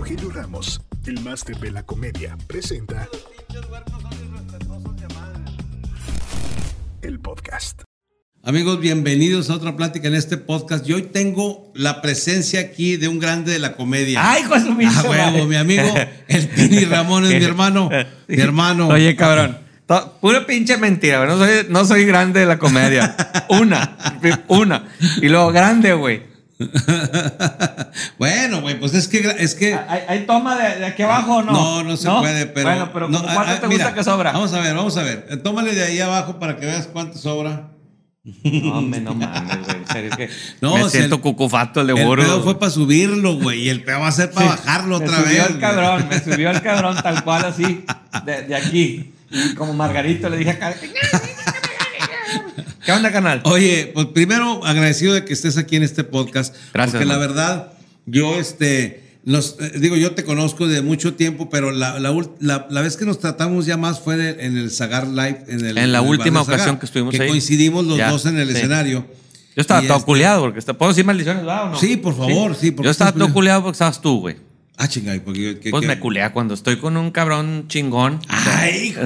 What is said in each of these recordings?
Rogelio Ramos, el máster de la comedia, presenta el podcast. Amigos, bienvenidos a otra plática en este podcast. Y hoy tengo la presencia aquí de un grande de la comedia. ¡Ay, de su Ah, huevo, mi amigo, el Pini Ramón es mi hermano. Mi hermano. Oye, cabrón. Pura pinche mentira, güey. No soy, no soy grande de la comedia. Una. Una. Y luego grande, güey. bueno, güey, pues es que es que ¿Hay, hay toma de, de aquí abajo o no? no, no se puede, pero Bueno, pero no, ¿cómo ah, ¿cuánto te mira, gusta que sobra? Vamos a ver, vamos a ver. Eh, Tómale de ahí abajo para que veas cuánto sobra. No, hombre, no mames, güey. En serio, es que No, me siento el- cucufato el de El pedo fue para subirlo, güey, y el pedo va a ser para bajarlo me otra subió vez. el güey. cabrón, me subió el cabrón tal cual así, de, de aquí. Y como Margarito le dije acá. ¿Qué onda, canal? Oye, pues primero agradecido de que estés aquí en este podcast. Gracias, Porque la verdad, yo, este, eh, digo, yo te conozco de mucho tiempo, pero la, la, la- la vez que nos tratamos ya más fue de- en el Sagar Live. En, el, En la bar última ocasión que estuvimos que ahí. coincidimos los Ya, dos en el sí. escenario. Yo estaba todo este- culeado porque ¿puedo decir maldiciones, ¿verdad o no? Sí, por favor, sí, porque Yo estaba todo culeado porque estabas tú, güey. Ah, chingada, porque que- Pues que- me culea cuando estoy con un cabrón chingón. Ay, hijo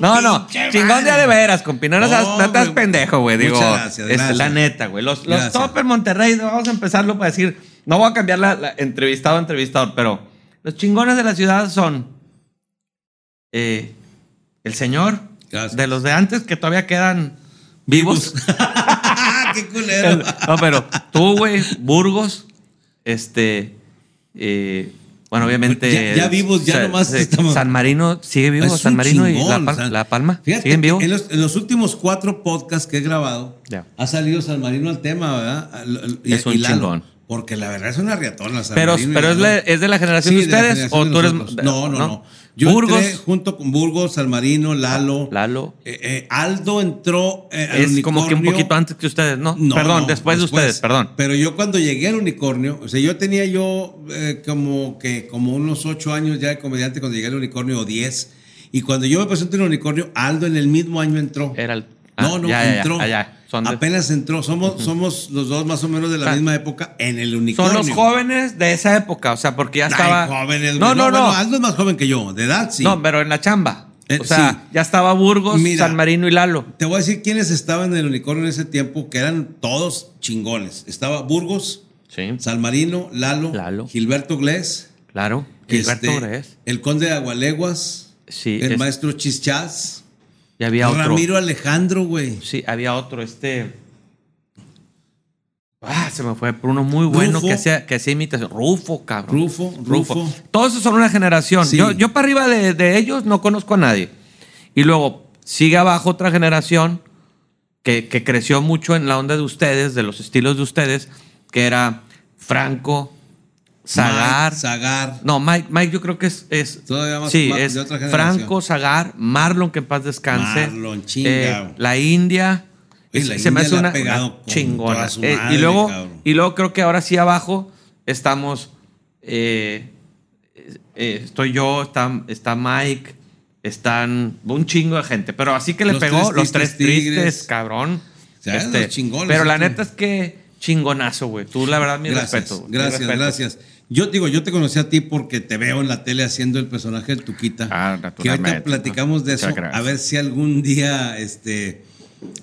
no, no, chingón de madre. de veras, compi. No, no seas- no estás pendejo, güey. Digo, gracias, este, gracias. la neta, güey. Los, los. Topper Monterrey, vamos a empezarlo para decir, no voy a cambiar la, la entrevistado a entrevistador, pero los chingones de la ciudad son eh, el señor Gracias. de los de antes que todavía quedan vivos. ¡Ah, qué culero! No, pero tú, güey, Burgos, este, eh, bueno, obviamente. Ya- ya vivos, ya Sa- nomás sí, estamos- San Marino sigue vivo, Es San Marino y chingón, La, o Pal- sea, La Palma Fíjate siguen vivos. En los, en los últimos cuatro podcasts que he grabado, Ya. ha salido San Marino al tema, ¿verdad? Y- Es un y Lalo. chingón. Porque la verdad es una riatona. Pero, pero es, la- es de la generación Sí, de ustedes generación o tú eres. nosotros. No, no, no. Yo Burgos, entré junto con Burgos, San Marino, Lalo. Lalo. Eh, eh, Aldo entró eh, al Es como que un poquito antes que ustedes, ¿no? No, perdón, no, después, de ustedes, perdón. Pero yo cuando llegué al unicornio, o sea, yo tenía yo eh, como que como unos ocho años ya de comediante cuando llegué al unicornio o diez. Y cuando yo me presenté en el unicornio, Aldo en el mismo año entró. Era el. ah, no, no, ya, ya, ya, entró. ah, ya. Son, de- Apenas entró. Somos, somos los dos más o menos de la misma época en el unicornio. son los jóvenes de esa época, o sea, porque ya Ay, estaba. jóvenes, no, no, no. bueno, Aldo es más joven que yo, de edad, sí. No, pero en la chamba. Eh, o sea, sí. ya estaba Burgos, Mira. San Marino y Lalo. Te voy a decir quiénes estaban en el unicornio en ese tiempo, que eran todos chingones. Estaba Burgos, Sí. San Marino, Lalo, Lalo. Gilberto Glés. Claro. Gilberto este, Gres. El conde de Agualeguas. Sí. el es- maestro Chischaz. Y había otro. Ramiro Alejandro, güey. Sí, había otro, este. Ah, se me fue, pero uno muy bueno Rufo. que hacía, que hacía imitación. Rufo, cabrón. Rufo, Rufo. Todos esos son una generación. Sí. Yo, yo para arriba de, de ellos no conozco a nadie. Y luego sigue abajo otra generación que, que creció mucho en la onda de ustedes, de los estilos de ustedes, que era Franco, Zagar. Mike, Zagar. No, Mike, Mike yo creo que es. es Todavía más- sí, más es de otra generación. Franco, Zagar, Marlon, que en paz descanse. Marlon, chinga. Eh, la India. Oye, Es- la se me India hace la ha una, una chingona. su Eh, madre, y, luego, cabrón. y luego creo que ahora sí abajo estamos. eh, eh, estoy yo, está, está Mike, están un chingo de gente. Pero así que le Los pegó tres los tres tristes tristes, tigres. cabrón. Este, O sea, los chingones, pero la neta es que chingonazo, güey. Tú, la verdad, mi Gracias, respeto. mi gracias, respeto. gracias. Yo digo, yo te conocí a ti porque te veo en la tele haciendo el personaje del Tuquita. Ah, que ahorita naturalmente, platicamos de eso. A ver si algún día, este,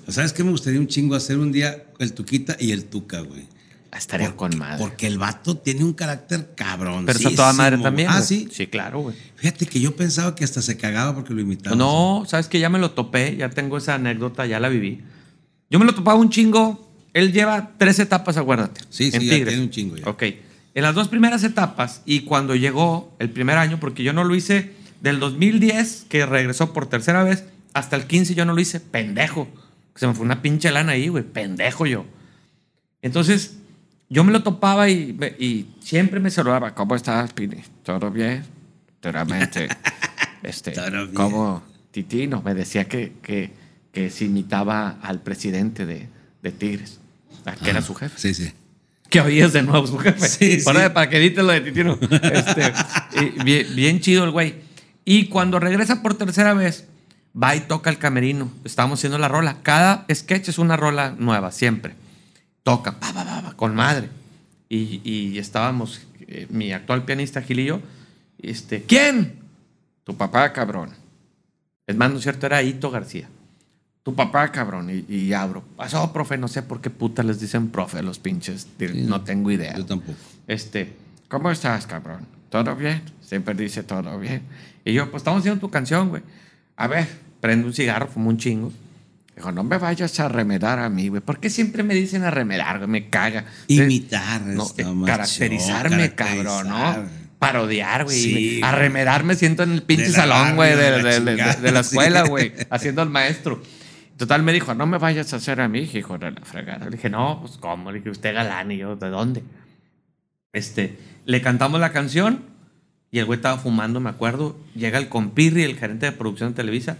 ¿sabes qué me gustaría un chingo hacer un día el Tuquita y el Tuca, güey? Estaría con madre. Porque el vato tiene un carácter cabrón. Pero está toda madre también. Ah, sí. Sí, claro, güey. Fíjate que yo pensaba que hasta se cagaba porque lo imitaba. No, sabes que ya me lo topé, ya tengo esa anécdota, ya la viví. Yo me lo topaba un chingo. Él lleva tres etapas, acuérdate. Sí, sí, ya tiene un chingo ya. Ok. En las dos primeras etapas y cuando llegó el primer año, porque yo no lo hice del 2010, que regresó por tercera vez, hasta el 15 yo no lo hice, pendejo. Se me fue una pinche lana ahí, güey, pendejo yo. Entonces, yo me lo topaba y, siempre me saludaba. ¿Cómo estás, Pini? ¿Todo bien? Naturalmente. este, Todo bien. ¿Cómo? Titino me decía que, que, que se imitaba al presidente de, de Tigres, que era su jefe. Sí, sí. Que es de nuevo su jefe. Sí, sí. Para, para que edites lo de Titino. Este, y bien, bien chido el güey. Y cuando regresa por tercera vez, va y toca el camerino. Estamos haciendo la rola. Cada sketch es una rola nueva, siempre. Toca, pa, pa, pa, pa, con madre. Y, y estábamos eh, mi actual pianista Gilillo, este, ¿quién? Tu papá, cabrón. Es más, no es cierto, era Hito García. Tu papá, cabrón. Y, y abro. Pasó, profe, no sé por qué puta les dicen profe a los pinches. no tengo idea. Yo tampoco. Este, ¿cómo estás, cabrón? ¿Todo bien? Siempre dice todo bien. Y yo, pues estamos haciendo tu canción, güey. A ver, prende un cigarro, fumo un chingo. Dijo, no me vayas a remedar a mí, güey. ¿Por qué siempre me dicen a remedar, güey? Me caga. Imitar. No, eh, caracterizarme, cabrón. ¿no? Parodiar, güey. Sí, a remedar me siento en el pinche salón, güey, de, de la de- de- escuela, güey, haciendo al maestro. Total, me dijo, no me vayas a hacer a mí, hijo de la fregada. Le dije, no, pues cómo, le dije, usted galán, y yo, ¿de dónde? Este, le cantamos la canción y el güey estaba fumando, me acuerdo. Llega el compirri, el gerente de producción de Televisa.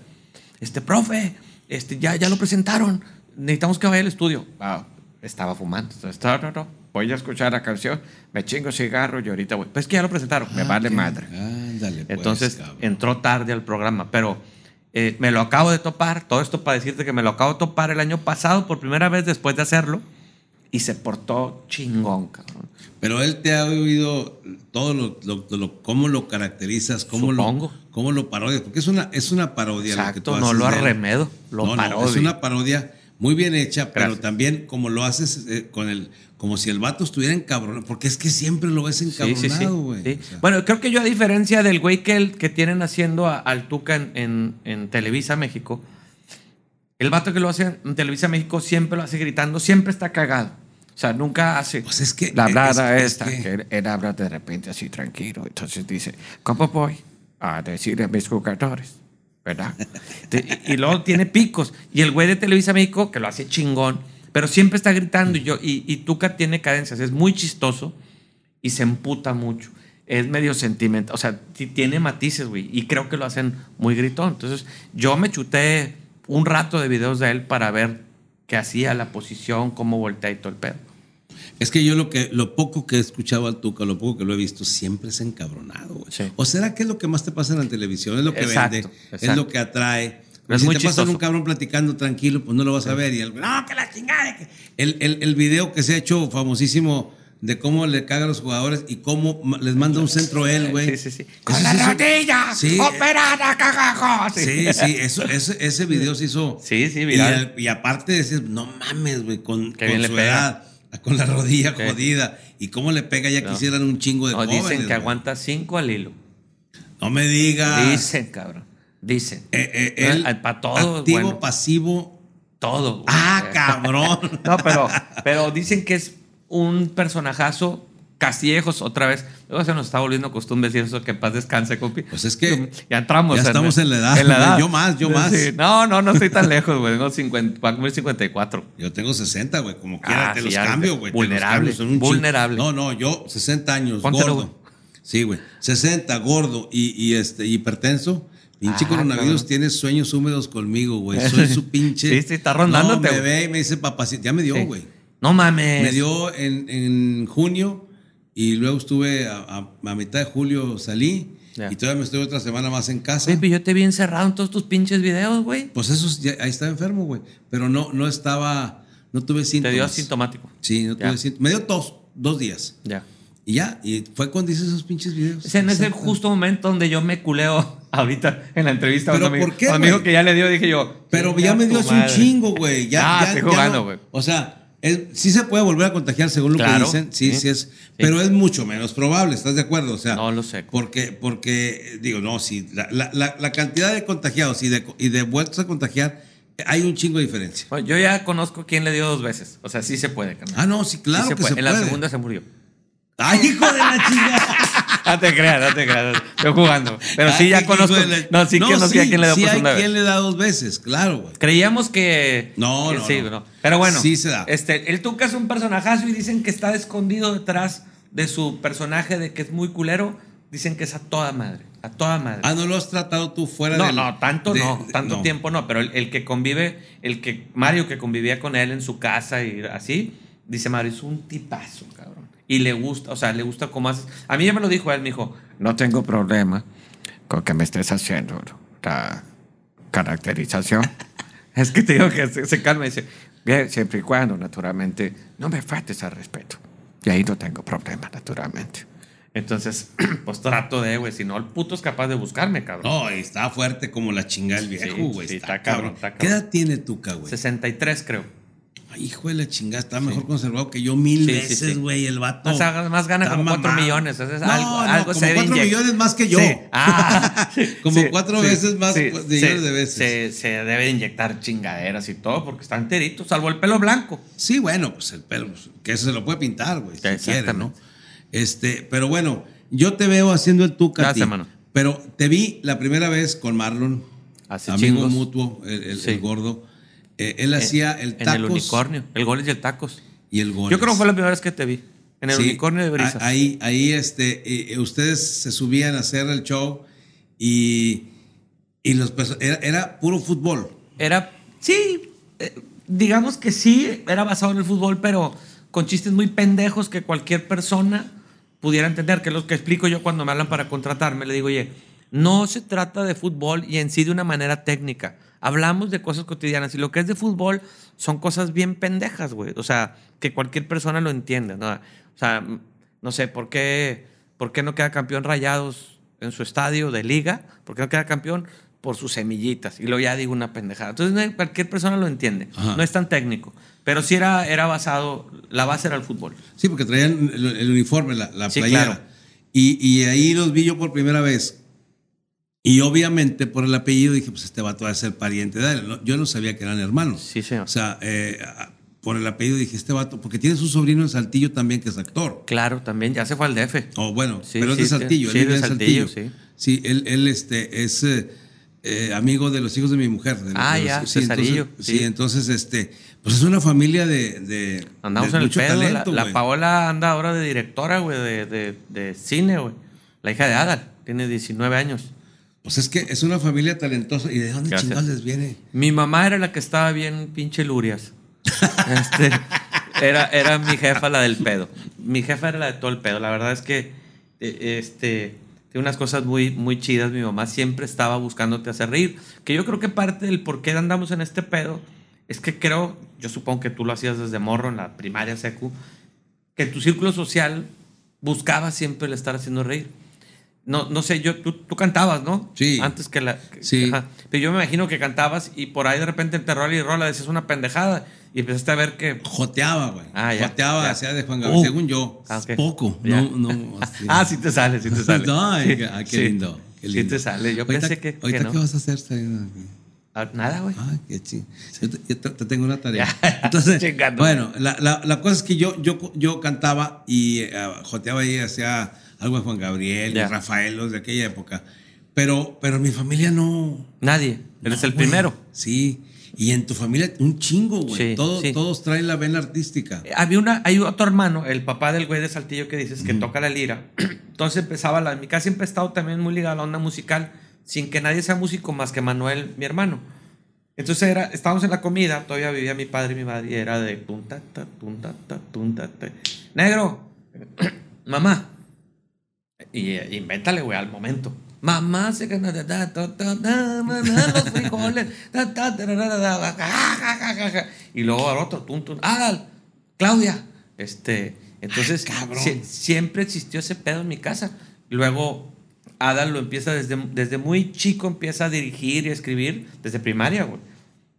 Este, profe, este, ya, ya lo presentaron. Necesitamos que vaya al estudio. Wow, estaba fumando. Entonces, no, no, no. Voy a escuchar la canción, me chingo cigarro y ahorita voy. Pues es que ya lo presentaron, me Ah, vale ok. madre. Ándale, pues, Entonces cabrón. entró tarde al programa, pero eh, me lo acabo de topar. Todo esto para decirte que me lo acabo de topar el año pasado por primera vez después de hacerlo y se portó chingón, cabrón. Pero él te ha oído todo lo, lo- lo- cómo lo caracterizas, cómo Supongo. lo, cómo lo parodias, porque es una, es una parodia. lo que tú Exacto, no haces lo arremedo, lo No, no, es una parodia muy bien hecha, pero también como lo haces eh, con el, como si el vato estuviera encabronado, porque es que siempre lo ves Sí, sí, sí. encabronado, güey. Sí. O sea, Bueno, creo que yo a diferencia del güey que, el- que tienen haciendo a- al Tuca en, en- en Televisa México, el vato que lo hace en Televisa México siempre lo hace gritando, siempre está cagado. O sea, nunca hace Pues es que- la hablada es- es esta, que- que, él, habla de repente así tranquilo. Entonces dice, ¿cómo voy a decirle a mis jugadores? ¿Verdad? Y, luego tiene picos. Y el güey de Televisa México, que lo hace chingón, pero siempre está gritando. Y, yo, y, y Tuca tiene cadencias, es muy chistoso y se emputa mucho. Es medio sentimental, o sea, tiene matices, güey, y creo que lo hacen muy gritón. Entonces, yo me chuté un rato de videos de él para ver qué hacía, la posición, cómo voltea y todo el pedo. Es que yo lo que lo poco que he escuchado al Tuca, lo poco que lo he visto, siempre es encabronado. Sí. ¿O será que es lo que más te pasa en la televisión? Es lo que Exacto, vende, es exacto. lo que atrae. Es si te pasan chistoso. un cabrón platicando tranquilo, pues no lo vas a ver. Y el no, que la chingada. que-". El, el, el video que se ha hecho famosísimo de cómo le caga a los jugadores y cómo les manda un centro él, güey. Sí, sí, sí. Eso Con la rodilla Sí. operada, cagajo. Sí, sí, eso, ese, ese video se hizo. Sí, sí, Y, viral. al- y aparte decías, no mames, güey, con, con su edad, con la rodilla jodida. Y cómo le pega, ya No. quisieran un chingo de No, jóvenes. dicen que güey. aguanta cinco al hilo. No me digas. Dicen, cabrón. Dicen. Eh, eh, él, para todo, activo, bueno. pasivo. Todo. güey. Ah, cabrón. No, pero, pero dicen que es un personajazo. Castillejos, otra vez. Luego se nos está volviendo costumbre decir eso, que paz descanse, compi. Pues es que Ya entramos. ya estamos en la edad, güey. Yo más, yo más. No, no, no estoy tan lejos, güey. Tengo 50, voy a cumplir 54. Yo tengo 60, güey, como Ah, quiera, te sí, los cambio, güey. te los cambio, chingo. vulnerable. No, no, yo 60 años, Póntelo, gordo. güey. Sí, güey. 60, gordo y, y este, hipertenso. Pinche Ah, coronavirus tiene sueños húmedos conmigo, güey. Soy su pinche. Sí, sí, está rondándote, No, me güey. ve y me dice papacito. Ya me dio, Sí. güey. No mames. Me dio en, en junio y luego estuve a, a- a mitad de julio salí Ya. y todavía me estoy otra semana más en casa. Baby, yo te vi encerrado en todos tus pinches videos, güey. Pues eso, es- ya- ahí estaba enfermo, güey. Pero no, no estaba, no tuve Te síntomas. dio asintomático. Sí, no Ya. tuve síntomas. Me dio tos, dos días. Ya. Y ya, y fue cuando hice esos pinches videos. Es en ese justo momento donde yo me culeo ahorita en la entrevista. a un ¿Pero amigo. por qué, amigo que ya le dio, dije yo. Pero "Chinga ya me dio hace un madre". chingo, güey. Ya, Ah, ya- estoy jugando, no- güey. O sea, es- sí se puede volver a contagiar según lo Claro, que dicen. Sí, sí, sí. es. Pero es mucho menos probable, ¿estás de acuerdo? O sea, No lo sé. Porque, porque digo, no, sí, la, la- cantidad de contagiados y de, y de vueltos a contagiar, hay un chingo de diferencia. Bueno, yo ya conozco quién le dio dos veces. O sea, sí se puede, carnal. Ah, no, sí, claro Sí se que puede. se En la segunda se murió. ¡Ay, hijo de la chingada! No te creas, no te creas. Estoy jugando. Pero sí, ya conozco. No, sí que no sé a quién le dio sí por vez. le da dos veces, claro, güey. Creíamos que. No, que no, sí, no. Pero bueno. Sí se da. Este, el Tuca es un personajazo y dicen que está escondido detrás de su personaje de que es muy culero. Dicen que es a toda madre. A toda madre. Ah, ¿no lo has tratado tú fuera No, del- no, tanto de- no, tanto no. tiempo no, pero el, el que convive, el que Mario que convivía con él en su casa y así, dice Mario, es un tipazo, cabrón. Y le gusta, o sea, le gusta cómo haces. A mí ya me lo dijo él, me dijo, no tengo problema con que me estés haciendo la caracterización. es que te digo que se, se calma y dice, bien, siempre y cuando, naturalmente, no me faltes al respeto. Y ahí no tengo problema, naturalmente. Entonces, pues trato de, güey, si no, el puto es capaz de buscarme, cabrón. No, y está fuerte como la chingada el viejo, Sí, güey. sí, está, está cabrón. cabrón, está ¿Qué cabrón. edad tiene Tuca, güey? 63, creo. Hijo de la chingada, está mejor conservado que yo mil Sí, veces, sí. güey, el vato. Más, más gana como 4 mamado. millones. Entonces, No, algo, no, algo como 4 millones más que yo. Ah, Como sí, cuatro sí, veces más, pues, millones de veces. Se, se debe de inyectar chingaderas y todo porque está enterito, salvo el pelo blanco. Sí, bueno, pues el pelo, pues, que eso se lo puede pintar, güey, si quiere, ¿no? Este, pero bueno, yo te veo haciendo el Tuca. Gracias, ti, mano. Pero te vi la primera vez con Marlon, Hace amigo chingos. mutuo, el, el- Sí. el gordo. Eh, él hacía el En tacos el unicornio, el goles y el tacos. y el gol. Yo creo que fue la primera vez que te vi. En el Sí, unicornio de brisas. a- Ahí, ahí este, eh, ustedes se subían a hacer el show y, y los era, era puro fútbol. Era, sí, eh, digamos que sí, era basado en el fútbol, pero con chistes muy pendejos que cualquier persona pudiera entender, que es lo que explico yo cuando me hablan para contratarme. Le digo, oye, no se trata de fútbol y en sí de una manera técnica. Hablamos de cosas cotidianas y lo que es de fútbol son cosas bien pendejas, güey. O sea, que cualquier persona lo entiende, ¿no? O sea, no sé, ¿por qué, ¿por qué no queda campeón Rayados en su estadio de liga? ¿Por qué no queda campeón? Por sus semillitas. Y luego ya digo una pendejada. Entonces cualquier persona lo entiende. Ajá. No es tan técnico. Pero sí era, era basado, la base era el fútbol. Sí, porque traían el, el uniforme, la, la Sí, playera. claro. Y, y ahí los vi yo por primera vez. Y obviamente por el apellido dije, pues este vato va a ser pariente de él. Yo no sabía que eran hermanos. Sí, señor. O sea, eh, por el apellido dije, este vato, porque tiene su sobrino en Saltillo también que es actor. Claro, también ya se fue al DF. O bueno, Sí, pero es sí, de sí. Saltillo. Sí, él vive de en Saltillo, Saltillo. Sí, él, él este, es eh, amigo de los hijos de mi mujer. de Ah, los- ya, sí, Cesarillo, Entonces, sí. sí, entonces, este, pues es una familia de, de, Andamos de en el mucho pedo. La- talento, la, güey. Paola anda ahora de directora, güey, de, de, de cine, güey. La hija de Adal. Tiene 19 años. Pues es que es una familia talentosa. ¿Y de dónde Gracias. chingados les viene? Mi mamá era la que estaba bien pinche lurias. Este, era, era mi jefa la del pedo. Mi jefa era la de todo el pedo. La verdad es que eh, este, tiene unas cosas muy, muy chidas. Mi mamá siempre estaba buscándote hacer reír. Que yo creo que parte del por qué andamos en este pedo es que creo, yo supongo que tú lo hacías desde morro en la primaria, secu, que tu círculo social buscaba siempre el estar haciendo reír. No, no sé, yo, tú, tú cantabas, ¿no? Sí. Antes que la. que- Sí. ajá. Pero yo me imagino que cantabas y por ahí de repente entre rola y rola decías una pendejada y empezaste a ver que. Joteaba, güey. Ah, ya, Joteaba, hacía de Juan Gabriel, Uh. según yo. Ah. Poco. Ya. No, no. así. Ah, sí te sale, sí te sale. No, Sí, qué, ay, qué sí. lindo. Qué Sí lindo. te sale. Yo Ahorita- pensé que, que ¿Ahorita no. qué vas a hacer? saliendo aquí? Ah, Nada, güey. Ay, qué ching. Yo te, yo te- te tengo una tarea. Entonces, bueno, la, la- la cosa es que yo, yo, yo cantaba y eh, joteaba ahí, hacía algo de Juan Gabriel Ya. y Rafael, los de aquella época. Pero, pero mi familia no. Nadie. Eres no, el güey. primero. Sí. Y en tu familia, un chingo, güey. Sí, todos, sí. todos traen la vena artística. Había una, hay otro hermano, el papá del güey de Saltillo que dices que toca la lira. Entonces empezaba la. Mi casa siempre ha estado también muy ligada a la onda musical, sin que nadie sea músico más que Manuel, mi hermano. Entonces era, estábamos en la comida, todavía vivía mi padre y mi madre, y era de punta, ta, tunta, ta, tunta, ta. Negro, mamá. Y eh, invéntale, güey, al momento. Mamá se gana los frijoles. Y luego al otro, tum, tum, Adal, Claudia. Este, entonces, sie- siempre existió ese pedo en mi casa. Luego, Adal lo empieza desde, desde muy chico, empieza a dirigir y a escribir, desde primaria, güey.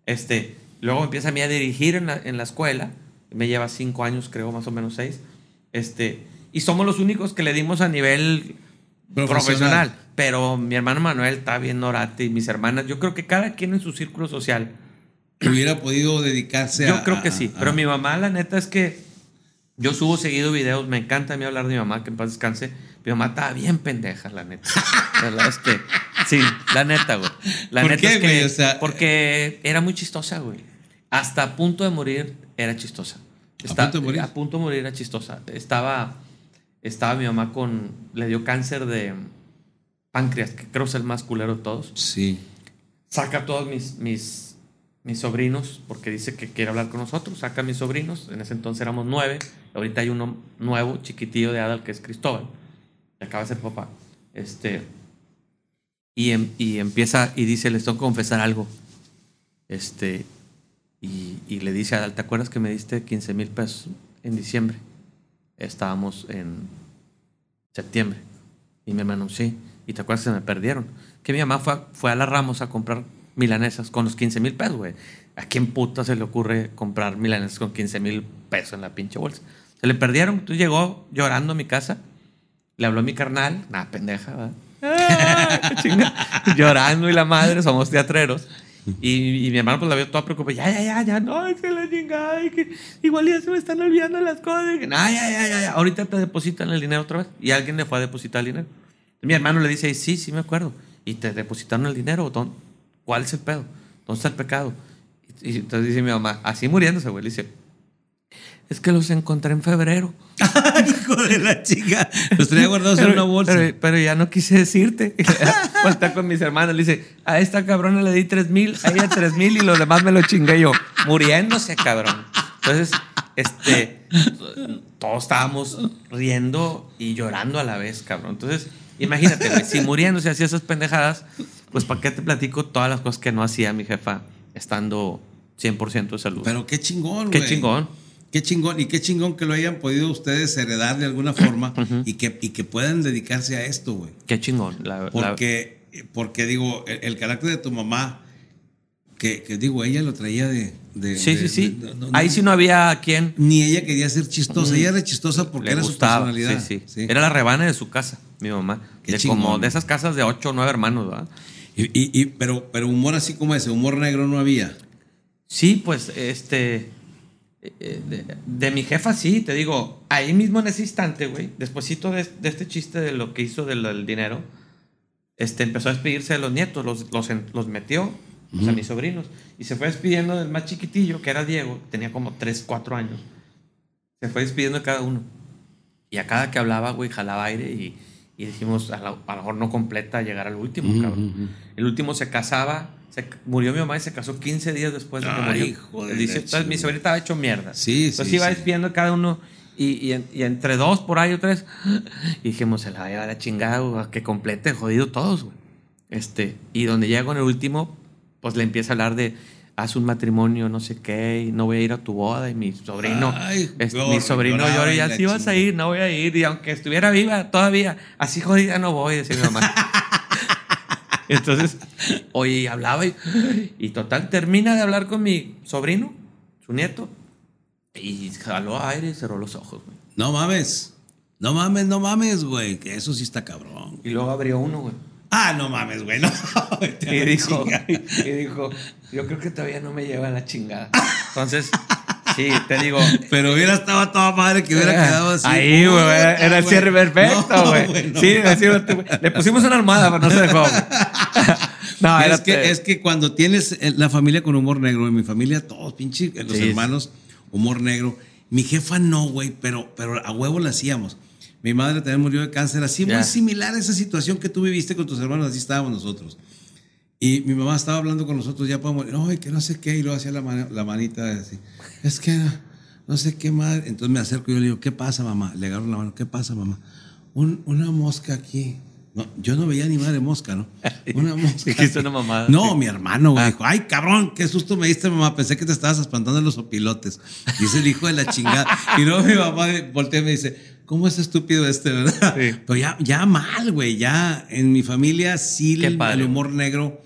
Este, luego empieza a mí a dirigir en la, en la escuela. Me lleva cinco años, creo, más o menos seis. Este, y somos los únicos que le dimos a nivel Profesional. profesional. Pero mi hermano Manuel está bien orate y mis hermanas. Yo creo que cada quien en su círculo social. Hubiera podido dedicarse a. Yo creo que sí. a- Pero a- mi mamá, la neta, es que yo subo seguido videos. Me encanta a mí hablar de mi mamá, que en paz descanse. Mi mamá estaba bien pendeja, la neta. La verdad es que. Sí, la neta, güey. La ¿Por neta qué, es que. güey? O sea, porque era muy chistosa, güey. Hasta a punto de morir era chistosa. ¿A punto de morir? A punto de morir era chistosa. Estaba. Estaba mi mamá con. Le dio cáncer de páncreas, que creo es el más culero de todos. Sí. saca a todos mis, mis, mis sobrinos, porque dice que quiere hablar con nosotros, saca a mis sobrinos, en ese entonces éramos nueve, ahorita hay uno nuevo, chiquitillo de Adal, que es Cristóbal, que acaba de ser papá, este, y, em- y empieza y dice, les tengo que confesar algo, este, y, y le dice a Adal, ¿te acuerdas que me diste 15 mil pesos en diciembre? Estábamos en, Septiembre. Y mi hermano, sí. Y te acuerdas que se me perdieron. Que mi mamá fue, a- fue a la Ramos a comprar milanesas con los 15 mil pesos, güey. ¿A quién puta se le ocurre comprar milanesas con 15 mil pesos en la pinche bolsa? Se le perdieron. Entonces llegó llorando a mi casa. Le habló a mi carnal. Nada, pendeja, ¿verdad? Llorando y la madre, somos teatreros. Y, y mi hermano pues la vio toda preocupada. Ya, ya, ya, ya, no, es que la chingada. que igual ya se me están olvidando las cosas. que, no, ya, ya, ya, ya. Ahorita te depositan el dinero otra vez. Y alguien le fue a depositar el dinero. Mi hermano le dice, sí, sí me acuerdo. ¿Y te depositaron el dinero? ¿Dónde- ¿Cuál es el pedo? ¿Dónde está el pecado? Y, y entonces dice mi mamá, así muriéndose, güey, le dice, es que los encontré en febrero. Hijo de la chica. Los tenía guardados en una bolsa. Pero, pero ya no quise decirte. Pues está con mis hermanos. Le dice, a esta cabrona le di tres mil, a ella tres mil y los demás me lo chingué yo. Muriéndose, cabrón. Entonces, este, todos estábamos riendo y llorando a la vez, cabrón. Entonces, imagínate, güey, si muriéndose hacía esas pendejadas, pues ¿para qué te platico todas las cosas que no hacía mi jefa estando 100% de salud? Pero qué chingón, Qué güey. chingón. Qué chingón. Y qué chingón que lo hayan podido ustedes heredar de alguna forma y, que, y que puedan dedicarse a esto, güey. Qué chingón. La, la- Porque, porque digo, el, el carácter de tu mamá, que, que digo, ella lo traía de. de- sí, de- sí, sí. de- no- no- Ahí sí no había quien Ni ella quería ser chistosa. Ella era chistosa porque le era gustaba. su personalidad. Sí, sí, Era la rebana de su casa, mi mamá. Qué de chingón. como de esas casas de ocho o nueve hermanos, ¿verdad? Y, y- y- pero, pero humor así como ese, humor negro no había. Sí, pues, este. Eh, De, de mi jefa, sí, te digo, ahí mismo en ese instante, güey, despuésito de, de este chiste de lo que hizo del, del dinero, este, empezó a despedirse de los nietos, los, los, metió, o sea, mis sobrinos, y se fue despidiendo del más chiquitillo, que era Diego, tenía como 3, 4 años. Se fue despidiendo de cada uno. Y a cada que hablaba, güey, jalaba aire y, y dijimos, a, la- a lo mejor no completa llegar al último, cabrón. El último se casaba, se, murió mi mamá y se casó 15 días después de que Ay, murió. hijo de dice, entonces mi sobrina estaba hecho mierda. Sí, Entonces sí, iba sí. despidiendo cada uno y, y, y entre dos por ahí o tres. Y dijimos, se la va a llevar a chingada, güey, que complete, jodido todos, güey. Este, y donde llega con el último, pues le empieza a hablar de, haz un matrimonio, no sé qué, y no voy a ir a tu boda. Y mi sobrino, Ay, mi sobrino llora y la si vas a ir, no voy a ir. Y aunque estuviera viva todavía, así jodida no voy, decía mi mamá. Entonces, oye, hablaba y, y total, termina de hablar con mi sobrino, su nieto, y jaló aire y cerró los ojos, güey. No mames. No mames, no mames, güey. Que eso sí está cabrón. Y luego abrió uno, güey. Ah, no mames, güey. No, Y dijo, y dijo, yo creo que todavía no me lleva la chingada. Entonces, sí, te digo. Pero hubiera estado toda madre que hubiera quedado así. Ahí, güey, era el cierre perfecto, No, güey. no sí, mames. así, güey, le pusimos una almohada, pero no se dejó. güey. No, es, que, es que cuando tienes eh, la familia con humor negro, en mi familia todos, pinche, eh, los Sí. hermanos, humor negro. Mi jefa no, güey, pero, pero a huevo la hacíamos. Mi madre también murió de cáncer, así muy similar a esa situación que tú viviste con tus hermanos, así estábamos nosotros. Y mi mamá estaba hablando con nosotros ya para morir, ay, que no sé qué, y luego hacía la, mano- la manita así, es que no sé qué madre. Entonces me acerco y yo le digo, ¿qué pasa, mamá? Le agarro la mano, ¿qué pasa, mamá? "Un- una mosca aquí. No, yo no veía ni madre mosca, ¿no? Una mosca. Dijiste aquí". una mamada, No, sí. mi hermano, güey, Ah. dijo, ay, cabrón, qué susto me diste, mamá. Pensé que te estabas espantando de los opilotes. Dice el hijo de la chingada. Y luego mi mamá voltea y me dice, ¿cómo es estúpido este, verdad? Sí. Pero ya, ya mal, güey. Ya en mi familia sí el, el humor negro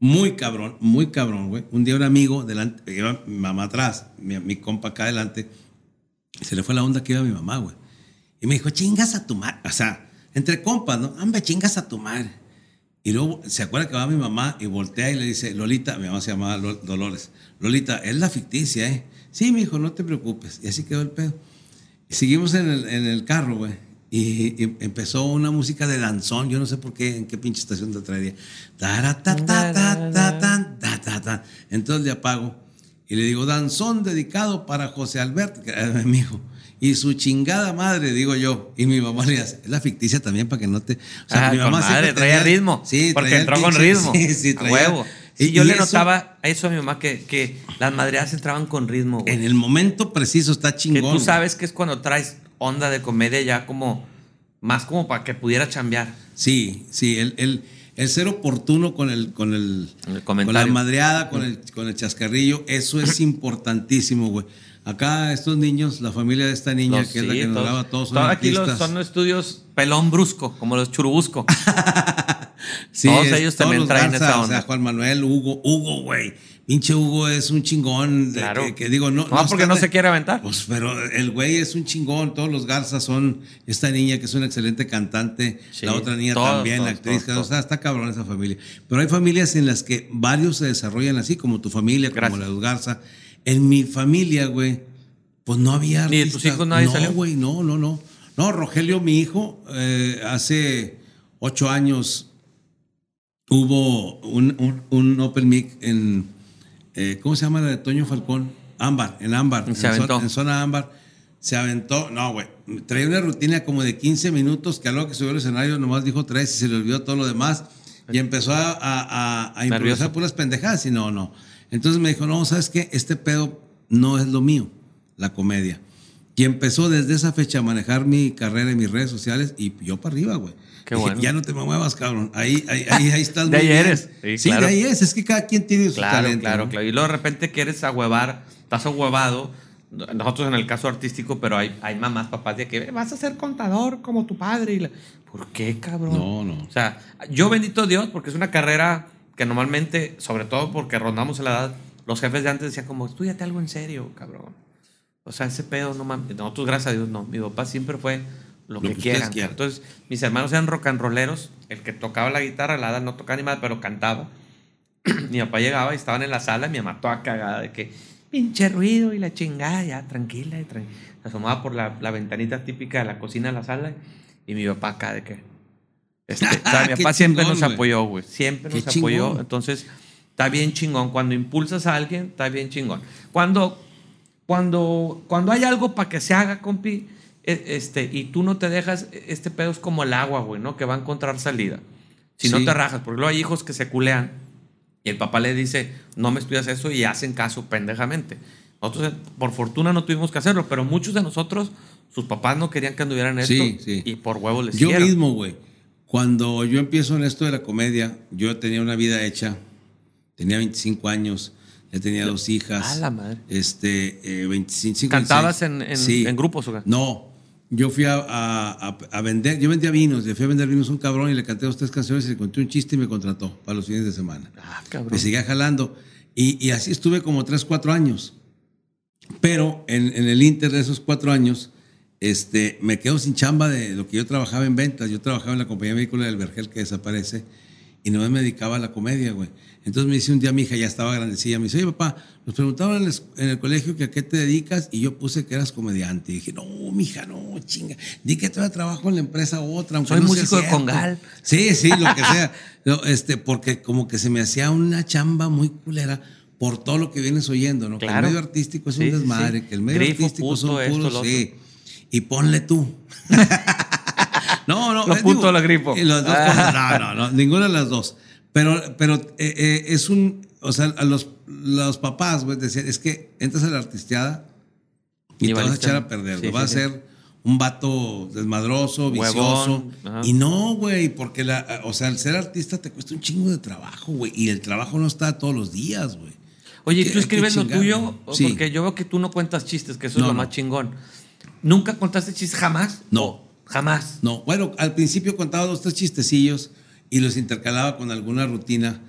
muy cabrón, muy cabrón, güey. Un día un amigo delante, iba mi mamá atrás, mi, mi compa acá adelante, se le fue la onda que iba mi mamá, güey. Y me dijo, chingas a tu madre. O sea, entre compas, ¿no? Hombre, chingas a tu madre. Y luego se acuerda que va mi mamá y voltea y le dice, Lolita, mi mamá se llamaba Lo- Dolores, Lolita, es la ficticia, ¿eh? Sí, mi hijo, no te preocupes. Y así quedó el pedo. Y seguimos en el, en el carro, güey. Y, y empezó una música de danzón, yo no sé por qué, en qué pinche estación te traería. Entonces le apago y le digo, danzón dedicado para José Alberto, que era mi hijo. Y su chingada madre, digo yo. Y mi mamá le hace, es la ficticia también para que no te. O Ah, con madre, siempre traía ritmo. Sí, porque traía entró con ritmo. Sí, sí, a traía- huevo. Sí, Y- yo y le eso, notaba a eso a mi mamá que, que las madreadas entraban con ritmo, güey. En el momento preciso está Que chingón. tú güey. sabes que es cuando traes onda de comedia ya como más como para que pudiera chambear. Sí, sí, el, el, el ser oportuno con el, con el, El con la madreada, con el, con el chascarrillo, eso es importantísimo, güey. Acá estos niños, la familia de esta niña, Los- que es la que nos todos- graba, todos todos aquí los- son estudios pelón brusco, como los churubusco. Sí, Todos es- ellos también traen Garza, esa O onda. sea, Juan Manuel, Hugo, Hugo, güey. Pinche Hugo es un chingón. Claro. Que, que digo, no. No, porque no de- se quiere aventar. Pues, pero el güey es un chingón. Todos los Garza son esta niña que es una excelente cantante. Sí, la otra niña todos, también, la actriz. todos, o sea, está cabrón esa familia. Pero hay familias en las que varios se desarrollan así, como tu familia, como la de los Garza. En mi familia, güey, pues no había ¿Ni de artistas. tus hijos nadie no, salió? güey, no, no, no. No, Rogelio, mi hijo, eh, hace ocho años hubo un, un, un Open Mic en, eh, ¿cómo se llama la de Toño Falcón? Ámbar, en Ámbar, en, zona, en zona Ámbar. Se aventó, no, güey, traía una rutina como de 15 minutos que a lo que subió al escenario nomás dijo tres y se le olvidó todo lo demás y empezó a, a, a- a improvisar puras pendejadas y no, no. Entonces me dijo, no, ¿sabes qué? Este pedo no es lo mío, la comedia. Y empezó desde esa fecha a manejar mi carrera y mis redes sociales y yo para arriba, güey. Qué Dije, bueno. Ya no te me muevas, cabrón. Ahí, ahí, ahí, ahí estás De muy ahí bien. eres. Sí, Sí, claro. de ahí es. Es que cada quien tiene su Claro, talento. claro, ¿no? claro. Y luego de repente quieres ahuevar, estás ahuevado. Nosotros en el caso artístico, pero hay, hay mamás, papás de que vas a ser contador como tu padre. Y la- ¿Por qué, cabrón? No, no. O sea, yo bendito Dios, porque es una carrera que normalmente, sobre todo porque rondamos en la edad, los jefes de antes decían como, estudiate algo en serio, cabrón. O sea, ese pedo, no mames. Nosotros, gracias a Dios, no. Mi papá siempre fue lo, Lo que, que quieran. quieran. Entonces, mis hermanos eran rock and rolleros. El que tocaba la guitarra, la Ada no tocaba ni más, pero cantaba. mi papá llegaba y estaban en la sala y mi mamá toda cagada de que pinche ruido y la chingada, ya tranquila. Y tran- Se asomaba por la, la ventanita típica de la cocina a la sala y mi papá acá de que... Este, o sea, mi Qué papá siempre chingón, nos apoyó, güey. Siempre Qué nos apoyó. Entonces, está bien chingón. Cuando impulsas a alguien, está bien chingón. Cuando, cuando, cuando hay algo para que se haga, compi, e- este, y tú no te dejas, este pedo es como el agua, güey, ¿no? Que va a encontrar salida. Si no te rajas, porque luego hay hijos que se culean y el papá le dice, no me estudias eso y hacen caso pendejamente. Nosotros, eh, por fortuna, no tuvimos que hacerlo, pero muchos de nosotros, sus papás no querían que anduvieran esto Sí, sí. y por huevo les Yo hicieron. mismo, güey. Cuando yo empiezo en esto de la comedia, yo tenía una vida hecha. Tenía 25 años, ya tenía dos hijas. A la madre. Este, eh, 25, ¿Cantabas 26. en, en, Sí. en grupos o qué? No, yo fui a, a- a- a vender, yo vendía vinos, le fui a vender vinos a un cabrón y le canté dos, tres canciones y le conté un chiste y me contrató para los fines de semana. Ah, cabrón. Me seguía jalando. Y, y así estuve como tres, cuatro años. Pero en, en el inter de esos cuatro años, este, me quedo sin chamba de lo que yo trabajaba en ventas. Yo trabajaba en la compañía vehícula del Vergel que desaparece y no me dedicaba a la comedia, güey. Entonces me dice un día mi hija, ya estaba grandecilla, me dice, oye papá, nos preguntaban en, es- en el colegio que a qué te dedicas y yo puse que eras comediante. Y dije, no, mija, no, chinga, di que todavía trabajo en la empresa otra. Soy no músico de cierto". congal. Sí, sí, lo que sea. No, este, porque como que se me hacía una chamba muy culera por todo lo que vienes oyendo, ¿no? Que Claro. el medio artístico es un sí, desmadre, sí. que el medio Grifo, artístico puto, son puros, sí. Y ponle tú. no, no. Lo eh, punto, lo grifo. y las dos no, no, no, ninguna de las dos. Pero, pero eh, eh, es un, o sea, a los, los papás, güey, decían, es que entras a la artisteada y, Y te vas a echar a perder, Sí, vas a ser un vato desmadroso, vicioso. Y no, güey, porque la, o sea, el ser artista te cuesta un chingo de trabajo, güey. Y el trabajo no está todos los días, güey. Oye, ¿tú escribes lo tuyo? Porque yo veo que tú no cuentas chistes, que eso No, es lo no. más chingón. ¿Nunca contaste chistes jamás? No. Jamás. No, bueno, al principio contaba dos, tres chistecillos y los intercalaba con alguna rutina,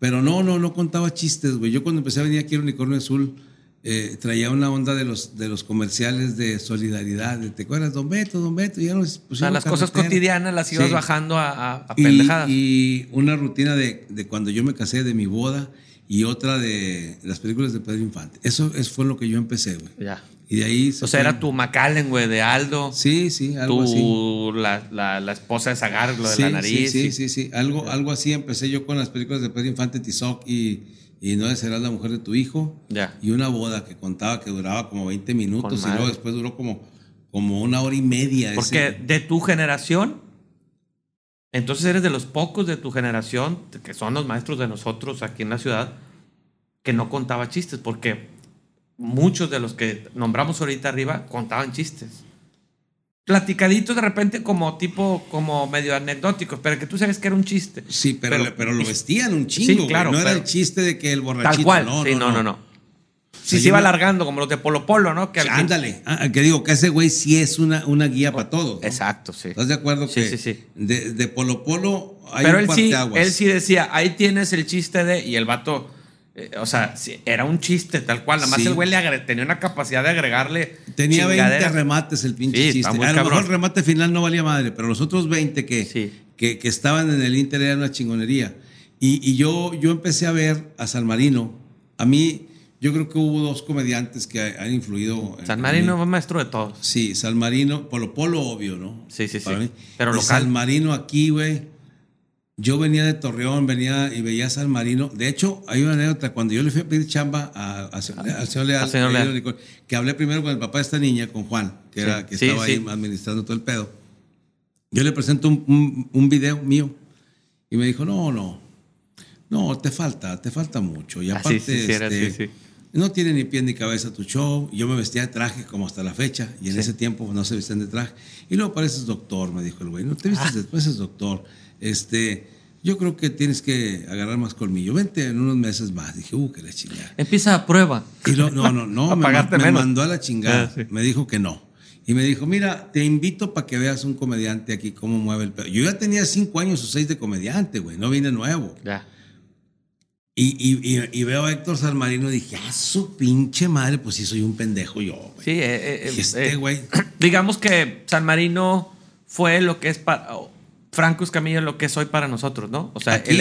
pero no, no, no contaba chistes, güey. Yo cuando empecé a venir aquí al Unicornio Azul, eh, traía una onda de los, de los comerciales de solidaridad. de, ¿Te acuerdas? Don Beto, Don Beto, ya nos O sea, las cosas cotidianas las ibas Sí. bajando a, a- a Y- pendejadas. Y, una rutina de, de cuando yo me casé, de mi boda, y otra de las películas de Pedro Infante. Eso, eso fue lo que yo empecé, güey. ya. Y de ahí... se O sea, fue- era tu Macallen, güey, de Aldo. Sí, sí, algo así. tu, la, la, la esposa de Zagar, lo de sí, la nariz. Sí, sí, sí, sí. Algo, algo así empecé yo con las películas de Pedro Infante, Tizoc y, y No serás la mujer de tu hijo. Ya. Y una boda que contaba que duraba como 20 minutos Con y luego después duró como, como una hora y media. Porque ese- de tu generación, entonces eres de los pocos de tu generación, que son los maestros de nosotros aquí en la ciudad, que no contaba chistes, porque muchos de los que nombramos ahorita arriba contaban chistes. Platicaditos de repente como tipo, como medio anecdóticos, pero que tú sabes que era un chiste. Sí, pero, pero- pero lo vestían un chingo. Sí, claro. No era el chiste de que el borrachito. Tal cual. No, sí, no, no, no, no. Sí, se iba alargando, como los de Polo Polo, ¿no? Que Ándale, ah, que digo que ese güey sí es una, una guía para todos. ¿no? Exacto, sí. ¿Estás de acuerdo Sí, que sí, sí. De, de Polo Polo hay Pero un él sí, él sí decía, ahí tienes el chiste de. Y el vato, eh, o sea, era un chiste tal cual. Nada más Sí. el güey le tenía una capacidad de agregarle. Tenía 20 chingaderas. remates el pinche Sí, chiste. A lo cabrón. mejor el remate final no valía madre, pero los otros 20 que, Sí. que, que estaban en el Inter eran una chingonería. Y, y yo, yo empecé a ver a San Marino. A mí, yo creo que hubo dos comediantes que han influido. San Marino fue maestro de todos. Sí, San Marino, Polo Polo, obvio, ¿no? Sí, sí, sí. Mí. Pero local. San Marino aquí, güey. Yo venía de Torreón, venía y veía a San Marino. De hecho, hay una anécdota. Cuando yo le fui a pedir chamba a- a- al señor Leal, señor que Leal. dijo, que hablé primero con el papá de esta niña, con Juan, que, Sí. estaba sí. ahí administrando todo el pedo. Yo le presento un, un, un video mío y me dijo, no, no, no, te falta, te falta mucho. Y Ah, aparte, este, no tiene ni pie ni cabeza tu show. Yo me vestía de traje como hasta la fecha y en ese tiempo no se vestían de traje. Y luego pareces doctor, me dijo el güey. No te Ah. vistes después, es doctor. Este, yo creo que tienes que agarrar más colmillo. Vente en unos meses más. Dije, uh, que la chingada. Empieza a prueba. Y lo- no, no, no, A me, mandó a la chingada. Ah, sí. Me dijo que no. Y me dijo, mira, te invito para que veas un comediante aquí cómo mueve el pedo. Yo ya tenía cinco años o seis de comediante, güey. No vine nuevo. Ya. Y, y- y- y veo a Héctor Salmarino y dije, ah, su pinche madre, pues sí soy un pendejo yo, güey. Sí, eh, eh, Dije, este eh, güey. digamos que San Marino fue lo que es para. Franco Escamilla lo que es hoy para nosotros, ¿no? O sea, Aquí, él,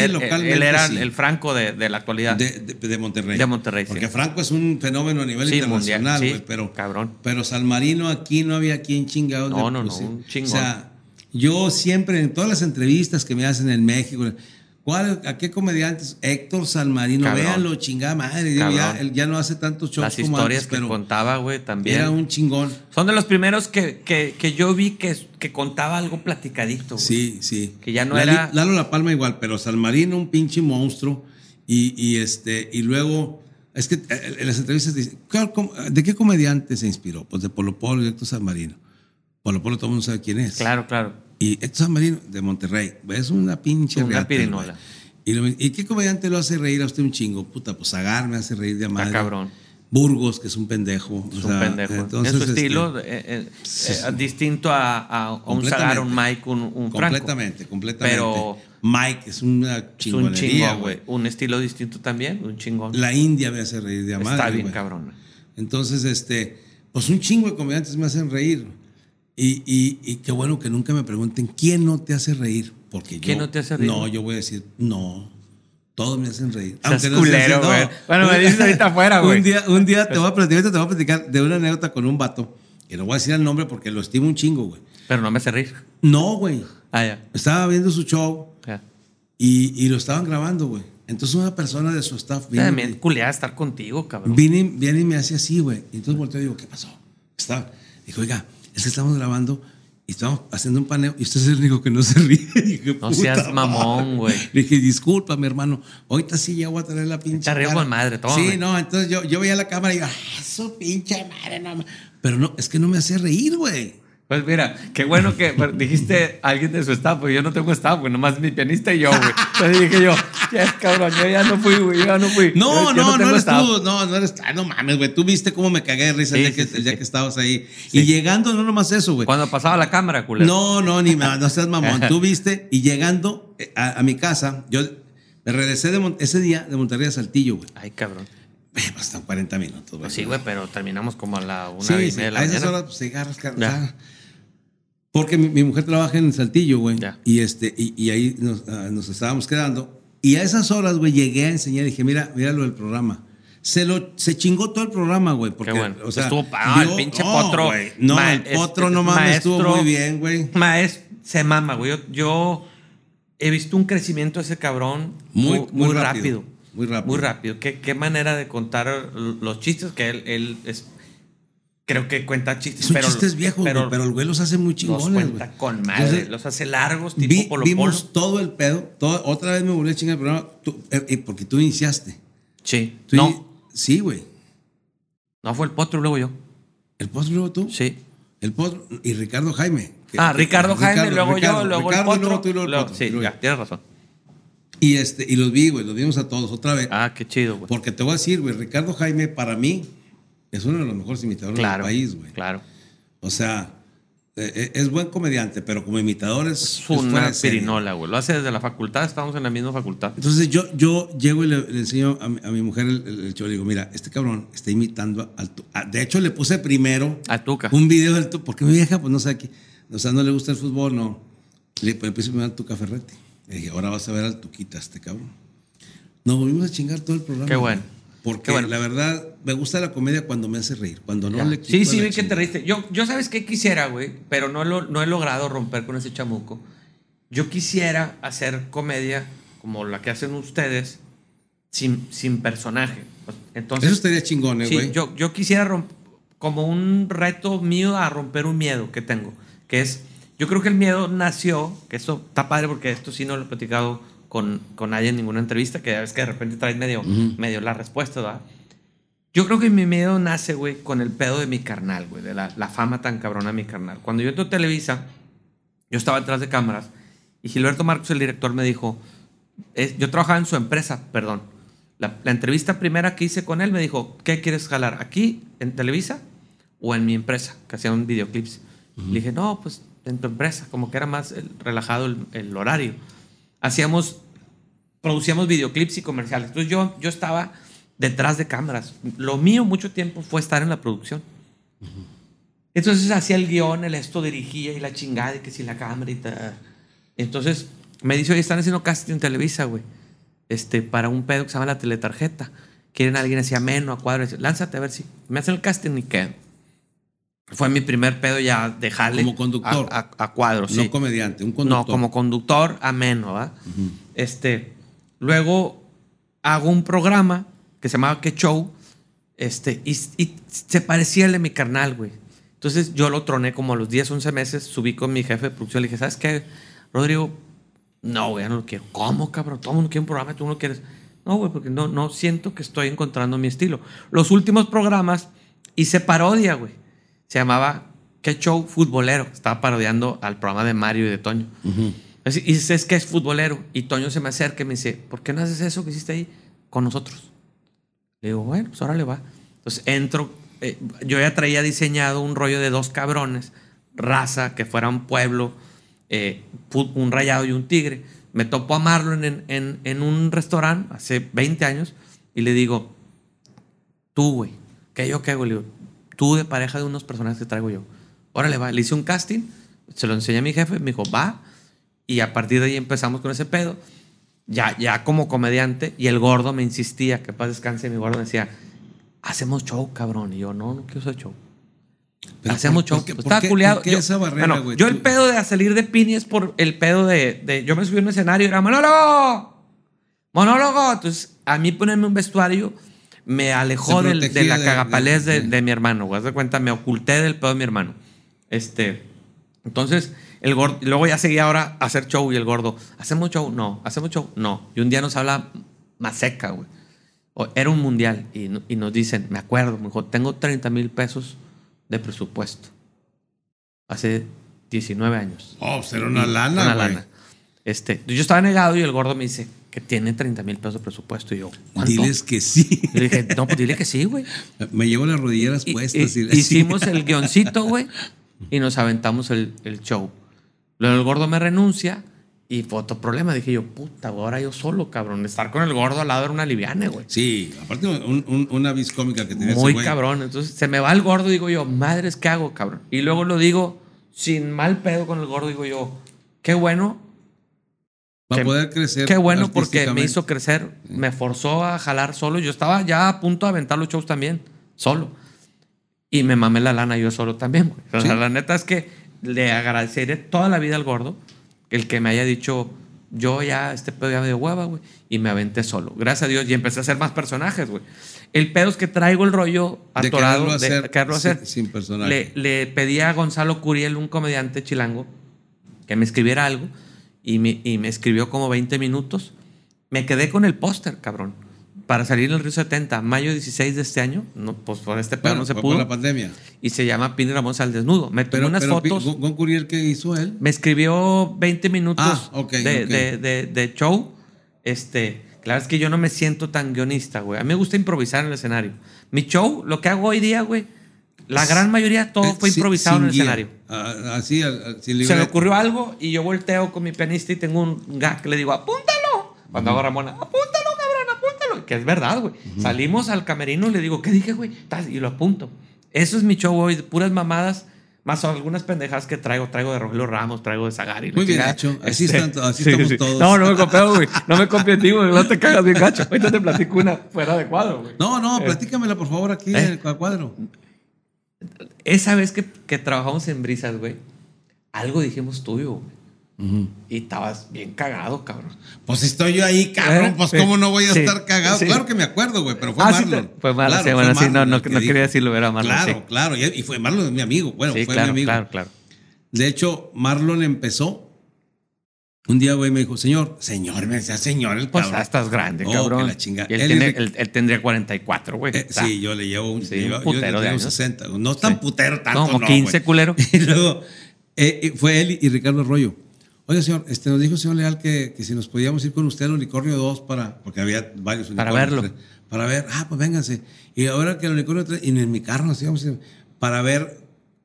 era sí. el Franco de, de la actualidad. De, de- de Monterrey. De Monterrey, sí. Porque Franco es un fenómeno a nivel Sí, internacional, güey. pero, cabrón. pero Salmarino aquí no había quien chingado. No, no, no, un chingón. O sea, yo siempre en todas las entrevistas que me hacen en México, ¿cuál, ¿a qué comediantes? Héctor Salmarino, Cabrón. véanlo, chingada madre. Digo, ya, él ya no hace tantos shows Las como historias antes, que pero contaba, güey, también. era un chingón. Son de los primeros que, que, que yo vi que, que contaba algo platicadito. güey. Sí, sí. Que ya no Lali- era- Lalo La Palma igual, pero Salmarino un pinche monstruo. Y, y este, y luego, es que eh, en las entrevistas dicen, "Claro, ¿cómo- ¿de qué comediante se inspiró? Pues de Polo Polo y Héctor Salmarino. Polo Polo todo el mundo sabe quién es. Claro, claro. Y Héctor Salmarino de Monterrey. Es una pinche Una riata, pirinola. Y, lo- ¿Y qué comediante lo hace reír a usted un chingo? Puta, pues Agar me hace reír de madre. cabrón. Burgos, que es un pendejo. Es o un pendejo. entonces, en su este, estilo, eh, eh, eh, sí. distinto a, a un. Zagar, un Mike, un, un Franco. Completamente, completamente. Pero Mike es una es un chingonería, chingón, güey. Un estilo distinto también, un chingón. La India me hace reír de a Está madre, bien, güey. cabrón. Entonces, este, pues un chingo de comediantes me hacen reír. Y, y, y qué bueno que nunca me pregunten quién no te hace reír. Porque ¿Quién yo- no te hace reír? No, yo voy a decir, no. Todos me hacen reír. Seas no culero, seas- no. güey. Bueno, me dices ahorita afuera, güey. Un día, un día te voy a platicar, te voy a platicar de una anécdota con un vato. Que no voy a decir el nombre porque lo estimo un chingo, güey. Pero no me hace reír. No, güey. Ah, ya. Estaba viendo su show ya. y, y lo estaban grabando, güey. Entonces una persona de su staff y También culeada estar contigo, cabrón. Viene, viene y me hace así, güey. Entonces volteo y digo, ¿qué pasó? Está. Dijo, oiga, es que estamos grabando y estamos haciendo un paneo y usted es el único que no se ríe. Dije, No "Puta seas mamón, güey. Le dije, disculpa, mi hermano. Ahorita sí ya voy a traer la pinche. Te río cara". con madre, toma, Sí, no, entonces yo, yo veía la cámara y digo, ah, su pinche madre, no. ma-". Pero no, es que no me hacía reír, güey. Pues mira, qué bueno que dijiste alguien de su staff, pues yo no tengo staff, güey, nomás mi pianista y yo, güey. Entonces dije yo, ya cabrón, yo ya no fui, güey, yo ya no fui. No, Yo- yo no, no, tengo eres staff. tú. No, no eres. Ah, no mames, güey. Tú viste cómo me cagué de risa Sí, el, día sí, que, sí, el día sí. que estabas ahí. Sí. Y llegando, no nomás eso, güey. Cuando pasaba la cámara, culero. No, no, ni no seas mamón. Tú viste y llegando eh, a, a mi casa, yo me regresé de Mon- ese día de Monterrey a Saltillo, güey. Ay, cabrón. Hasta 40 minutos, güey. Pues sí, güey, pero terminamos como a la una Sí, y sí, media de la a esas mañana. horas pues, te agarras, car- Ya. o sea, Porque mi, mi mujer trabaja en Saltillo, güey. Y, este, y, y ahí nos, ah, nos estábamos quedando. Y a esas horas, güey, llegué a enseñar y dije, mira, mira lo del programa. Se, lo, se chingó todo el programa, güey. Porque, Qué bueno. o sea, Estuvo pa- el pinche potro. güey, No, ma- el potro no mames, estuvo maestro- muy bien, güey. Maes, se mama, güey. Yo, yo he visto un crecimiento de ese cabrón Muy- muy, muy muy rápido. rápido. Muy rápido. Muy rápido. ¿Qué, qué manera de contar los chistes que él, él es. Creo que cuenta chistes, Son pero. chistes viejos, güey, pero, el güey los hace muy los chingones, cuenta güey. con madre. Entonces, los hace largos, tipo vi- Polo vimos Polo. todo el pedo. todo- otra vez me volví a chingar el programa. tú- eh, porque tú iniciaste. Sí. Tú no, in- Sí, güey. no fue el potro, luego yo. El post luego tú. Sí. El potro y Ricardo Jaime. que- Ah, Ricardo Jaime, luego Ricardo, yo, luego Ricardo, el potro. luego tú y luego el luego- potro, sí, luego ya, tienes razón. Y, este, y los vi, güey, los vimos a todos otra vez. Ah, qué chido, güey. Porque te voy a decir, güey, Ricardo Jaime para mí es uno de los mejores imitadores Claro. del país, güey. Claro. O sea, eh, eh, es buen comediante, pero como imitador es, Es es una serie. pirinola, güey. Lo hace desde la facultad, estamos en la misma facultad. Entonces yo, yo llego y le, le enseño a mi, a mi mujer el, el, el show. Le digo, mira, este cabrón está imitando al Tu- ah, De hecho, le puse primero A Tuca. un video del Tu, porque mi vieja, pues no sabe qué. O sea, no le gusta el fútbol, no. Le, le puse primero al Tuca Ferretti. Le dije, ahora vas a ver al Tuquita, este cabrón. Nos volvimos a chingar todo el programa. Qué bueno. Porque bueno. la verdad, me gusta la comedia cuando me hace reír. Cuando no Ya. le quito Sí, sí, vi que te reíste. Yo, yo sabes qué quisiera, güey, pero no, lo, no he logrado romper con ese chamuco. Yo quisiera hacer comedia como la que hacen ustedes sin, sin personaje. Entonces, Eso estaría chingón, eh, Sí, güey. yo, yo quisiera romper, como un reto mío a romper un miedo que tengo, que es, yo creo que el miedo nació, que esto está padre porque esto sí no lo he platicado con, con nadie en ninguna entrevista, que ya ves que de repente traes medio, medio la respuesta, ¿verdad? Yo creo que mi miedo nace, güey, con el pedo de mi carnal, güey, de la, la fama tan cabrona de mi carnal. Cuando yo entro a Televisa, yo estaba detrás de cámaras y Gilberto Marcos, el director, me dijo, es- yo trabajaba en su empresa, perdón. La, la entrevista primera que hice con él me dijo, ¿qué quieres jalar? ¿Aquí, en Televisa o en mi empresa? Que hacían videoclips. Le dije, no, pues en tu empresa, como que era más el- relajado el, el horario. Hacíamos, producíamos videoclips y comerciales. Entonces yo, yo estaba detrás de cámaras. Lo mío mucho tiempo fue estar en la producción. Entonces hacía el guion, el esto dirigía y la chingada y que si la cámara y tal. Entonces me dice, oye, están haciendo casting en Televisa, güey. Este, para un pedo que se llama la teletarjeta. Quieren a alguien así ameno, a cuadro. Dice, Lánzate a ver si me hacen el casting y quedo. Fue mi primer pedo ya de jale. Como conductor. A, a, a cuadro, No sí. comediante, un conductor. No, como conductor ameno, ¿va? Este, luego hago un programa que se llamaba Que Show, este, y, y se parecía al de mi carnal, güey. Entonces yo lo troné como a los 10, 11 meses, subí con mi jefe de producción, le dije, ¿sabes qué, Rodrigo? No, güey, no lo quiero. ¿Cómo, cabrón? Todo el mundo quiere un programa, tú no lo quieres. No, güey, porque no, no siento que estoy encontrando mi estilo. Los últimos programas hice parodia, güey. Se llamaba ¿Qué show futbolero? Estaba parodiando al programa de Mario y de Toño. Así, Y dices que es futbolero. Y Toño se me acerca y me dice, ¿por qué no haces eso que hiciste ahí con nosotros? Le digo, bueno, pues ahora le va. Entonces entro, eh, yo ya traía diseñado un rollo de dos cabrones, raza, que fuera un pueblo, eh, un rayado y un tigre. Me topo a Marlon en, en- en un restaurante hace 20 años y le digo, tú, güey, ¿qué yo qué hago? Le digo, tú de pareja de unos personajes que traigo yo. Órale, va. Le hice un casting, se lo enseñé a mi jefe, me dijo, va. Y a partir de ahí empezamos con ese pedo. Ya, ya como comediante, y el gordo me insistía, que paz descanse, mi gordo me decía, hacemos show, cabrón. Y yo, no, no quiero hacer show. Pero hacemos ¿por- show. por qué- Pues estaba culiado. Yo- esa barrera, bueno, güey? Yo el pedo de salir de Pini es por el pedo de, de- Yo me subí a un escenario y era monólogo. Monólogo. Entonces, a mí ponerme un vestuario me alejó del- de la cagapalés de, de- de mi hermano. güey. Haz de cuenta, me oculté del pedo de mi hermano. Este. Entonces, el gordo. Luego ya seguía ahora a hacer show y el gordo. ¿Hacemos show? No. ¿Hacemos show? No. Y un día nos habla más seca, güey. Era un mundial y, y nos dicen, me acuerdo, me dijo, tengo 30 mil pesos de presupuesto. Hace 19 años. Oh, pues era una lana, Una güey. lana. Este, yo estaba negado y el gordo me dice que tiene 30 mil pesos de presupuesto. Y yo, ¿cuánto? Diles que sí. Y le dije, no, pues dile que sí, güey. Me llevo las rodilleras Y- puestas. y- y- hicimos el guioncito, güey, y nos aventamos el, el show. Luego el gordo me renuncia y fue otro problema. Dije yo, puta, güey, ahora yo solo, cabrón. Estar con el gordo al lado era una liviana, güey. Sí, aparte un- un- una vis cómica que tenía ese Muy güey. cabrón. Entonces se me va el gordo, digo yo, madres, ¿qué hago, cabrón? Y luego lo digo sin mal pedo con el gordo, digo yo, qué bueno, Para que- poder crecer. qué bueno porque me hizo crecer, me forzó a jalar solo. Yo estaba ya a punto de aventar los shows también, solo. Y me mamé la lana yo solo también. O sea, Sí. la neta es que le agradeceré toda la vida al gordo el que me haya dicho, yo ya, este pedo ya me dio hueva, güey. Y me aventé solo. Gracias a Dios. Y empecé a hacer más personajes, güey. El pedo es que traigo el rollo De atorado de hacer quererlo hacer. sin- sin personaje. Le, le pedí a Gonzalo Curiel, un comediante chilango, que me escribiera algo. Y me, y me escribió como 20 minutos. Me quedé con el póster, cabrón. Para salir en el Río 70, mayo 16 de este año. No, pues por este pedo Bueno, no se pudo. por la pandemia. y se llama Pini Ramón al desnudo. Me Pero, unas pero fotos. Gon Curiel, ¿qué hizo él? Me escribió 20 minutos Ah, ok, de, ok. de- de- de show. Este, Claro, es que yo no me siento tan guionista, güey. A mí me gusta improvisar en el escenario. Mi show, lo que hago hoy día, güey, la gran mayoría todo Eh, fue sin- improvisado en el guía. escenario. Ah, Así, al- al- sin Se libreto. ocurrió algo y yo volteo con mi pianista y tengo un gag que le digo, apúntalo. Cuando hago Ramona, apúntalo, cabrón, apúntalo. Que es verdad, güey. Salimos al camerino y le digo, ¿qué dije, güey? Y lo apunto. Eso es mi show hoy, puras mamadas, más algunas pendejadas que traigo. Traigo de Rogelio Ramos, traigo de Zagari. Muy bien hecho. Así Este, están estamos todos. No, no me copio, güey. No me copio güey. No te cagas bien gacho. Ahorita te platico una fuera de cuadro, güey. No, no, Eh, platícamela por favor aquí ¿Eh? en el cuadro. Esa vez que, que trabajamos en Brisas, güey, algo dijimos tuyo, güey. Y estabas bien cagado, cabrón. Pues estoy yo ahí, cabrón. Eh, Pues cómo no voy a sí, estar cagado. sí. Claro que me acuerdo, güey, pero fue Ah, Marlon. fue Marlon, Claro, bueno, sí, no, no- que no quería decirlo, era Marlon, Claro, claro. Y, fue Marlon, mi amigo. Bueno, fue claro, mi amigo. claro, claro. De hecho, Marlon empezó. Un día, güey, me dijo, señor, señor, me decía, señor, el Pues cabrón. ya estás grande, Oh, cabrón. que la chingada. Y él, Él tiene- él- él tendría 44, güey. Eh, sí, yo le llevo un, Sí, un yo putero le de llevo años. 60. No tan Sí. putero tanto, Como no, 15, güey. culero. Y luego eh, eh, fue él y Ricardo Arroyo. Oiga, señor, este, nos dijo el señor Leal que, que si nos podíamos ir con usted al Unicornio 2 para, porque había varios Para unicornios. verlo. tres, Para ver, ah, pues vénganse. Y ahora que el Unicornio 3, y en mi carro nos íbamos para ver,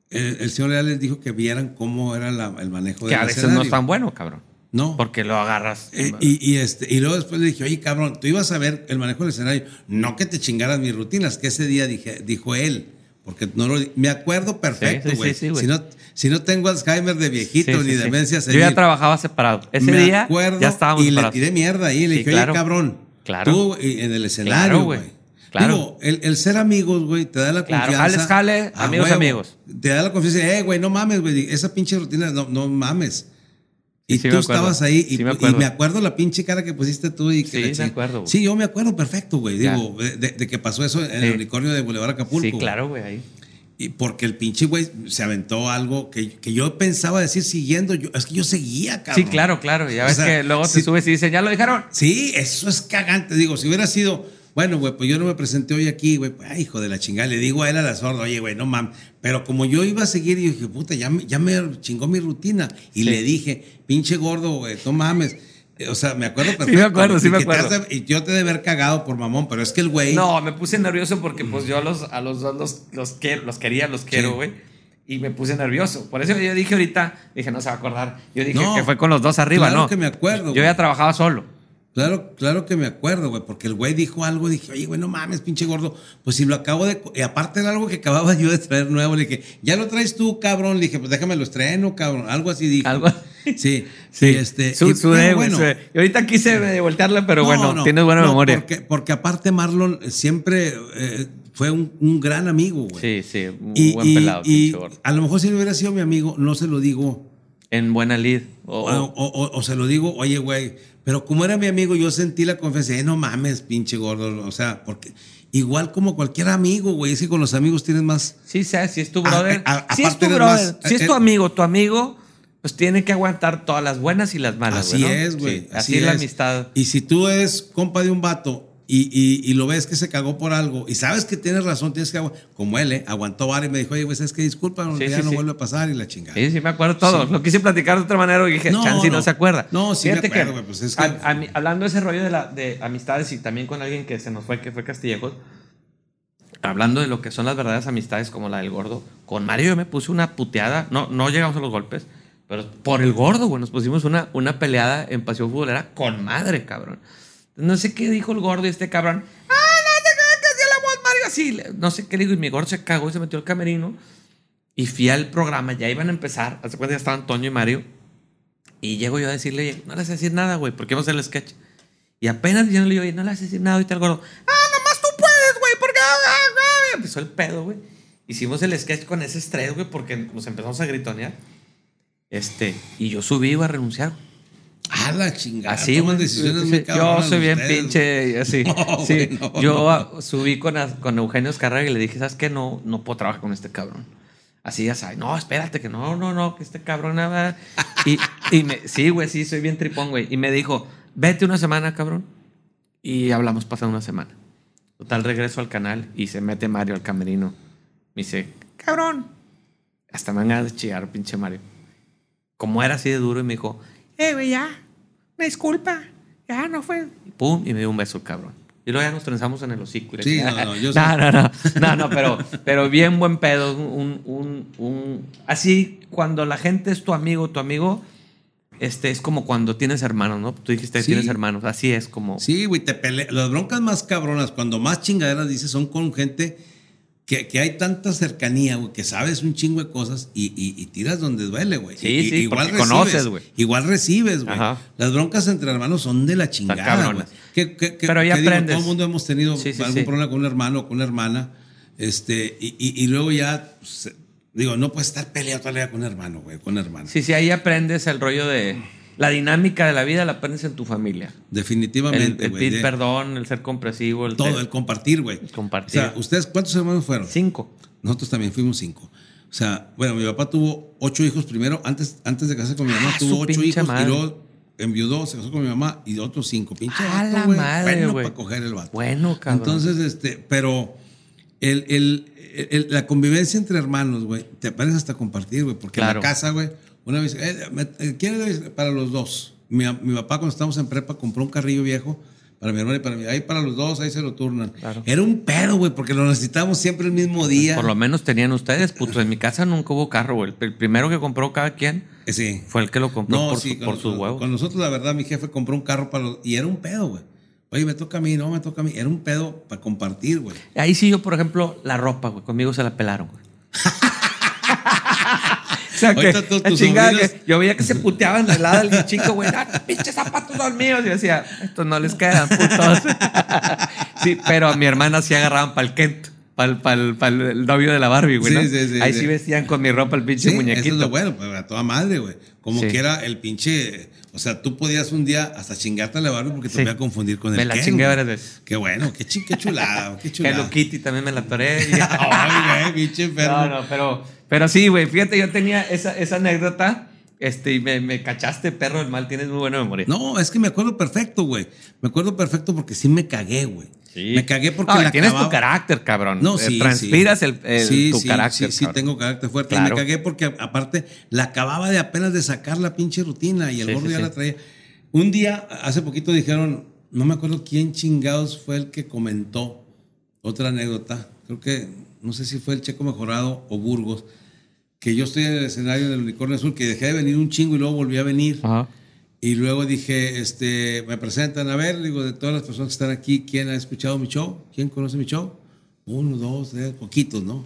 el señor Leal les dijo que vieran cómo era la- el manejo que del a veces no es tan bueno, cabrón. No. Porque lo agarras. Eh, y, y este, y luego después le dije, oye, cabrón, tú ibas a ver el manejo del escenario, no que te chingaras mis rutinas, que ese día dije, dijo él, porque no lo, me acuerdo perfecto, sí, güey. sí, sí, güey. si, no, si no tengo Alzheimer de viejito ni demencia Yo ya trabajaba separado. Ese me día acuerdo ya estábamos y le tiré mierda ahí, le dije, claro. oye, cabrón, Claro. tú y- en el escenario, güey. Claro. Digo, el, el ser amigos, güey, te da la Claro, confianza. jales, jale, amigos, amigos. Te da la confianza, eh, güey, no mames, güey, esa pinche rutina, no, no mames. Y Sí, tú estabas ahí y, Sí, me y acuerdo. me acuerdo la pinche cara que pusiste tú y que Sí, me acuerdo. Sí, yo me acuerdo perfecto, güey. Digo, de, de- que pasó eso en Sí. el unicornio de Boulevard Acapulco. Sí, claro, güey, ahí. Y porque el pinche güey se aventó algo que, que yo pensaba decir siguiendo. Yo, es que yo seguía, cabrón. Sí, claro, claro. Ya O ves sea, que luego te subes y dicen, ya lo dejaron. Sí, eso es cagante. Digo, si hubiera sido, bueno, güey, pues yo no me presenté hoy aquí, güey, pues, ay, hijo de la chingada. Le digo a él a la sorda, oye, güey, no mames. Pero como yo iba a seguir, y dije, puta, ya me, ya me chingó mi rutina. Y Sí. le dije, pinche gordo, güey, no mames. Eh, O sea, me acuerdo perfecto. me acuerdo, sí me acuerdo. y yo te de haber cagado por mamón, pero es que el güey. No, me puse nervioso porque pues yo a los, a los dos los, los, los quería, los quiero, Sí. güey. Y me puse nervioso. Por eso yo dije ahorita, dije, no se va a acordar. Yo dije No, que fue con los dos arriba, claro ¿no? que me acuerdo, Yo ya trabajaba solo. Claro, claro que me acuerdo, güey, porque el güey dijo algo, dije, oye, güey, no mames, pinche gordo, pues si lo acabo de... Y aparte era algo que acababa yo de traer nuevo, le dije, ya lo traes tú, cabrón, le dije, pues déjame lo estreno, cabrón, algo así dijo. Algo- Sí, sí, este... Su, y- bueno. Y ahorita quise voltearle, pero no, bueno, no, tienes buena no, memoria. Porque, porque aparte Marlon siempre eh, fue un, un gran amigo, güey. Sí, sí, un Y, buen y- pelado, y pinche gordo. a lo mejor si no hubiera sido mi amigo, no se lo digo En buena lid. O- O, o- o- o se lo digo, oye, güey, pero como era mi amigo, yo sentí la confianza, eh, no mames, pinche gordo, o sea, porque igual como cualquier amigo, güey, es que con los amigos tienes más... Sí, sabes, si es tu Ah, brother. a- a- si es tu brother, más- si es eh, tu eh, amigo, tu amigo, pues tiene que aguantar todas las buenas y las malas, Así es, güey. Sí, así, es la amistad. Y si tú eres compa de un vato y, y- y lo ves que se cagó por algo y sabes que tienes razón, tienes que aguantar. Como él, ¿eh? Aguantó varios y me dijo, oye, güey, ¿sabes qué? Disculpa, Sí, ya sí, no sí. vuelve a pasar y la chingada. Sí, sí, me acuerdo todo. Lo quise platicar de otra manera y dije, No, Chansi no. no. se acuerda. No, sí me Fíjate acuerdo, que, güey, pues es que- a- a mí- hablando de ese rollo de, la, de amistades y también con alguien que se nos fue, que fue Castillejos, hablando de lo que son las verdaderas amistades como la del gordo, con Mario yo me puse una puteada, no, no llegamos a los golpes, pero por el gordo, güey, nos pusimos una, una peleada en Pasión Futbolera con madre, cabrón. No sé qué dijo el gordo y este cabrón. ¡Ah, no sé qué! que la voz, Mario! Así, le- no sé qué digo. Y mi gordo se cagó y se metió al camerino. Y fui al programa, ya iban a empezar. Hace cuenta ya estaban Toño y Mario. Y llego yo a decirle, "Oye, no le vas a decir nada, güey, porque vamos a hacer el sketch. Y apenas diciéndole, oye, no le vas decir nada ahorita al gordo. Ah, nomás tú puedes, güey, porque. ah, ah, ah". Y Empezó el pedo, güey. Hicimos el sketch con ese estrés, güey, porque nos empezamos a gritonear. Este, y yo subí, iba a renunciar. güey. Ah, la chingada. Así, toman decisiones muy Yo soy bien ustedes, pinche y así. No, sí. no, yo no. subí con, con Eugenio Escarraga y le dije, ¿sabes qué? No, no puedo trabajar con este cabrón. Así ya sabes, no, espérate, que no, no, no, que este cabrón nada. Y, y me, sí, güey, sí, soy bien tripón, güey. Y me dijo, vete una semana, cabrón. Y hablamos pasando una semana. Total, regreso al canal y se mete Mario al camerino. Me dice, cabrón. Hasta me van a chillar, pinche Mario. Como era así de duro, y me dijo, eh, güey, ya, me disculpa. Ya no fue. Y pum, y me dio un beso el cabrón. Y luego ya nos trenzamos en el hocico. y le Sí, dije, no, no, yo no, no, no, no, no, pero, pero bien buen pedo. Un, un, un- así, cuando la gente es tu amigo, tu amigo, este, es como cuando tienes hermanos, ¿no? Tú dijiste que Sí. tienes hermanos. Así es como... Sí, güey, te pele- Las broncas más cabronas, cuando más chingaderas dices, son con gente que, que hay tanta cercanía, güey, que sabes un chingo de cosas y, y- y tiras donde duele, güey. Sí, Y- sí, porque conoces, güey. Igual recibes, güey. Las broncas entre hermanos son de la chingada, güey. Que- que- Pero ya que digo, aprendes. todo el mundo hemos tenido Sí, sí, algún sí. problema con un hermano o con una hermana. Este, y, y- y luego ya, pues, digo, no puedes estar peleado toda la vida con un hermano, güey, con una hermana. Sí, sí, ahí aprendes el rollo de... La dinámica de la vida la aprendes en tu familia. El, Definitivamente, el güey. pedir de- perdón, el ser compresivo, el todo, el compartir, güey. compartir. O sea, ¿ustedes cuántos hermanos fueron? Cinco. Nosotros también fuimos cinco. O sea, bueno, mi papá tuvo ocho hijos primero, antes, antes de casarse con mi mamá, Ah, tuvo ocho hijos madre. y luego enviudó, se casó con mi mamá y otros cinco. Pinche A vato, la madre, Bueno güey. para coger el vato. Bueno, cabrón. Entonces, este, pero el, el- el- la convivencia entre hermanos, güey, te aprendes hasta compartir, güey, porque Claro. en la casa, güey, una vez, eh, eh, ¿quién es para los dos? Mi, mi papá cuando estábamos en prepa compró un carrillo viejo para mi hermano y para mí. Ahí para los dos, ahí se lo turnan. Claro. Era un pedo, güey, porque lo necesitábamos siempre el mismo día. Por lo menos tenían ustedes, puto. En mi casa nunca hubo carro, güey. El primero que compró cada quien Eh, Sí. fue el que lo compró No, por, sí, su- por sus huevos. Con nosotros, la verdad, mi jefe compró un carro para los. Y era un pedo, güey. Oye, me toca a mí, no, me toca a mí. Era un pedo para compartir, güey. Ahí sí yo, por ejemplo, la ropa, güey. Conmigo se la pelaron, güey. sea que, la chingada que yo veía que se puteaban del lado del chico, güey. Ah, pinches zapatos son míos. Y yo decía, estos no les quedan, putos. sí, pero a mi hermana sí agarraban para el Kent. Para el, novio de la Barbie, güey. Sí, ¿no? sí, sí, Ahí sí. vestían con mi ropa el pinche muñequito. eso es lo bueno, pues, a toda madre, güey. Como Sí. que era el pinche. O sea, tú podías un día hasta chingarte a la Barbie porque te voy a confundir con el Me la Ken, chingué varias veces. Qué bueno, qué, chi- qué chulada, qué chulada. Hello Kitty también me la atoré. y- Ay, güey, pinche enfermo. No, no, pero, pero sí, güey. Fíjate, yo tenía esa, esa anécdota. Este, y me, me cachaste, perro del mal. Tienes muy buena memoria. No, es que me acuerdo perfecto, güey. Me acuerdo perfecto porque sí me cagué, güey. Me cagué porque No, la tienes acababa- tu carácter, cabrón. No, Eh, sí. Transpiras sí. el, el- Sí, tu sí, carácter. Sí, sí, cabrón. tengo carácter fuerte. Y me cagué porque, aparte, la acababa de apenas de sacar la pinche rutina y el Sí, gordo sí, ya sí. la traía. Un día, hace poquito dijeron, no me acuerdo quién chingados fue el que comentó otra anécdota. Creo que, no sé si fue el Checo Mejorado o Burgos, que yo estoy en el escenario del Unicornio Azul, que dejé de venir un chingo y luego volví a venir. Ajá. Y luego dije, este, me presentan, a ver, digo, de todas las personas que están aquí, ¿quién ha escuchado mi show? ¿Quién conoce mi show? Uno, dos, tres, poquitos, ¿no?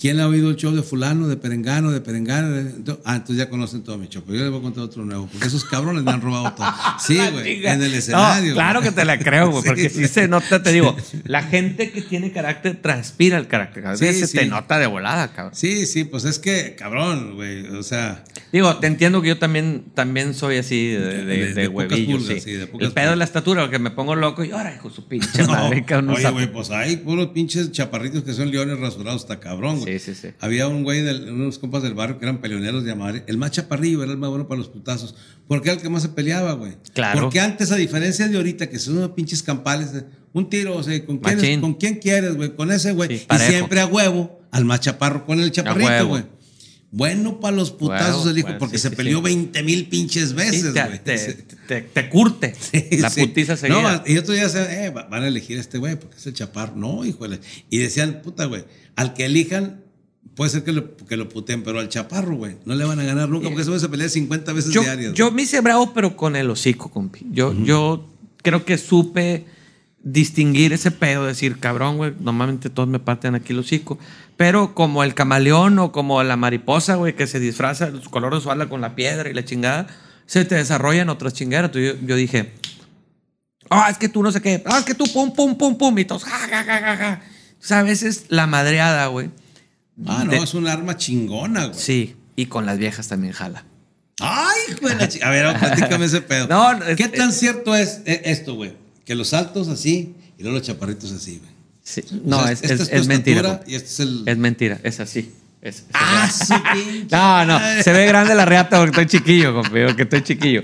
¿Quién ha oído el show de fulano, de perengano, de perengano? de- ah, entonces ya conocen todo mi show. Pero yo les voy a contar otro nuevo, porque esos cabrones me han robado todo. Sí, güey, en el No, escenario. claro que te la creo, güey, Sí, porque sí se nota, te digo, la gente que tiene carácter transpira el carácter. A veces Sí, se te nota de volada, cabrón. Sí, sí, pues es que, cabrón, güey, o sea... Digo, te entiendo que yo también, también soy así de, de, De- huevillo, pulgas, sí. El pedo pulgas. de la estatura, porque me pongo loco y ahora, hijo su pinche No, madre, cabrón. oye, güey, pues hay puros pinches chaparritos que son leones rasurados, está cabrón, güey. Sí, sí, sí. Había un güey, de unos compas del barrio que eran peleoneros de madre. El más chaparrillo era el más bueno para los putazos. Porque era el que más se peleaba, güey. Claro. Porque antes, a diferencia de ahorita, que son unos pinches campales, de un tiro, o sea, ¿con quién, ¿con quién quieres, güey? Con ese, güey. Sí, y siempre a huevo, al más chaparro con el chaparrito, güey. Bueno para los putazos el hijo, bueno, porque sí, se sí, peleó sí. 20 mil pinches veces, te, güey. te, te- te curte la putiza seguida. No, y otro día decían, eh, va- van a elegir a este güey porque es el chaparro. No, híjole. Y decían, puta, güey, al que elijan, puede ser que lo, que lo puteen, pero al chaparro, güey, no le van a ganar nunca porque ese güey se pelea 50 veces yo, diarias. yo me hice bravo, pero con el hocico, compi. Yo, yo creo que supe distinguir ese pedo, decir, cabrón, güey, normalmente todos me parten aquí el hocico. Pero como el camaleón o como la mariposa, güey, que se disfraza su color de su ala con la piedra y la chingada, se te desarrollan otras chingaderas. Entonces yo, yo dije, ah, es que tú no sé qué, ah, es que tú pum, pum, pum, pum, y todos, ja, ja, ja, ja, ja. O sea, a veces la madreada, güey. Ah, no, de- es un arma chingona, güey. Sí, y con las viejas también jala. Ay, güey, A ver, platícame ese pedo. No, no, es- ¿Qué tan cierto es eh, esto, güey? Que los altos así y luego los chaparritos así, güey. Sí. O No, sea, es, esta es, tu es mentira. Y este es el. Es mentira, es así. Es, Ah, pinche No, no, se ve grande la reata porque estoy chiquillo, compi, porque estoy chiquillo.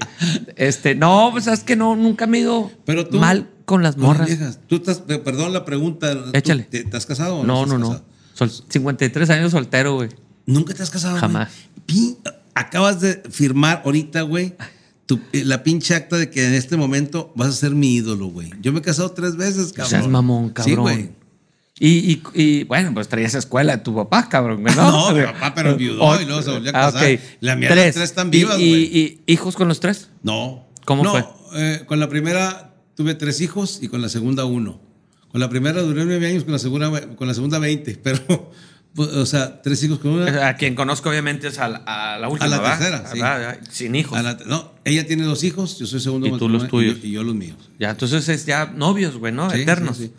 Este, no, pues es que no, nunca me he ido Pero tú. mal con las morras. viejas. Tú estás, pe- perdón la pregunta. ¿tú Échale. ¿Te, te has casado o No, no, no. casado? Sol- 53 años soltero, güey. ¿Nunca te has casado? Jamás. Acabas de firmar ahorita, güey, tu- eh, la pinche acta de que en este momento vas a ser mi ídolo, güey. Yo me he casado tres veces, cabrón. seas mamón, Sí, cabrón. güey. Y, y, y, bueno, pues traías escuela de tu papá, cabrón. No, ¿no? mi papá, pero enviudó y luego se volvió a Ah, casar. La mía, las tres están vivas, ¿Y, y, güey. y hijos con los tres? No. ¿Cómo No, fue? eh, con la primera tuve tres hijos y con la segunda uno. Con la primera duré nueve años, con la segunda, con la segunda 20. Pero, o sea, tres hijos con una. A quien conozco, obviamente, es a la, a la última. la ¿verdad? tercera, sí. ¿Verdad? Sin hijos. a la- no, ella tiene dos hijos, yo soy segundo Y tú los tuyos. Y, yo, y yo los míos. Ya, entonces es ya novios, güey, ¿no? Sí, Eternos. sí, sí.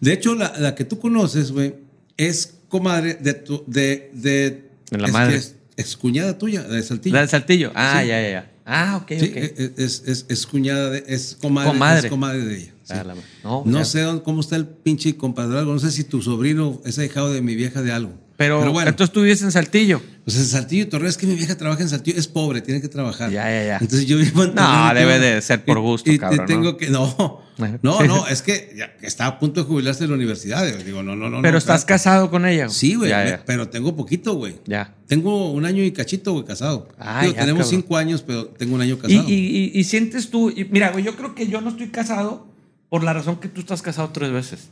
De hecho, la, la que tú conoces, güey, es comadre de tu, de, de De la es, madre. Es, es cuñada tuya, de Saltillo. La del saltillo. Ah, Sí. ya, ya, ya. Ah, ok, Sí, ok. es, es, es- es cuñada de, es comadre, Comadre. es comadre de ella. sí. Ah, no, No sé dónde- cómo está el pinche compadre, no sé si tu sobrino es ahijado de mi vieja de algo. Pero, bueno, entonces tú vives en Saltillo. pues en Saltillo y Torreón es que mi vieja trabaja en Saltillo, es pobre, tiene que trabajar. Ya, ya, ya. Entonces yo vivo en No, y debe de ser por y- gusto, y, y cabrón, tengo ¿no? que no. No, no, es que ya está a punto de jubilarse de la universidad. Digo, no, no, no. Pero no, estás casado con ella. Sí, güey, pero tengo poquito, güey. Ya. Tengo un año y cachito, güey, casado. Ah, Digo, ya, tenemos cabrón. cinco años, pero tengo un año Y, casado. y- y- y sientes tú, y mira, güey, yo creo que yo no estoy casado por la razón que tú estás casado tres veces.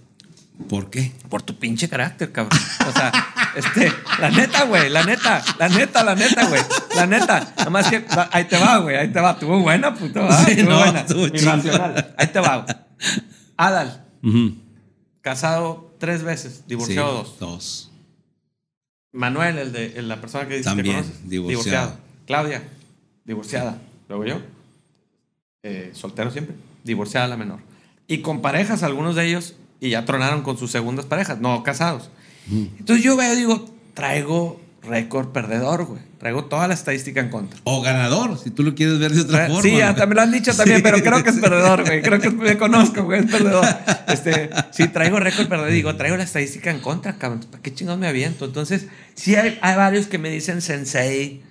¿Por qué? Por tu pinche carácter, cabrón. O sea, este, la neta, güey, la neta, la neta, la neta, güey, la neta. Nada más que, ahí te va, güey, ahí te va. Estuvo buena, puta, va. Sí, estuvo no, buena. Irracional. Ahí te va, güey. Adal, casado tres veces, divorciado Sí, dos. Dos. Manuel, el de el- la persona que dices que También, conoces, divorciado. Claudia, divorciada. Luego yo, eh, soltero siempre, divorciada la menor. Y con parejas, algunos de ellos, y ya tronaron con sus segundas parejas, no casados. Entonces yo veo y digo, traigo récord perdedor, güey. Traigo toda la estadística en contra. O ganador, si tú lo quieres ver de otra forma. Sí, ya güey. también lo han dicho también, Sí, pero creo que es perdedor, güey. Creo que es- me conozco, güey, es perdedor. Este, sí, traigo récord perdedor. Digo, traigo la estadística en contra, cabrón. ¿Para qué chingados me aviento? Entonces, sí hay, hay varios que me dicen sensei.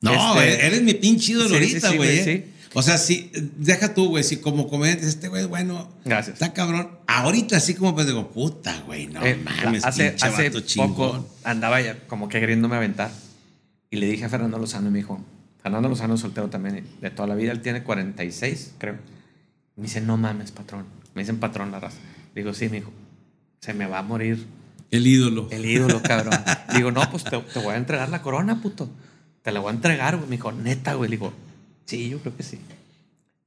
No, Este, eres mi pinche ídolo sí, ahorita, sí, güey. güey, ¿eh? sí. O sea, si, deja tú, güey, si como comediante este güey, bueno, Gracias. está cabrón. Ahorita así como pues digo, puta, güey, no eh, mames, hace hace vato chingón. poco andaba ya como que queriéndome aventar. Y le dije a Fernando Lozano, y me dijo, Fernando Lozano es soltero también, de toda la vida, él tiene 46, creo. Me dice, no mames, patrón. Me dicen patrón la raza. Digo, sí, me dijo, se me va a morir El ídolo. El ídolo, cabrón. Digo, no, pues te, te voy a entregar la corona, puto. Te la voy a entregar, güey. Me dijo, neta, güey. Le digo, sí, yo creo que sí.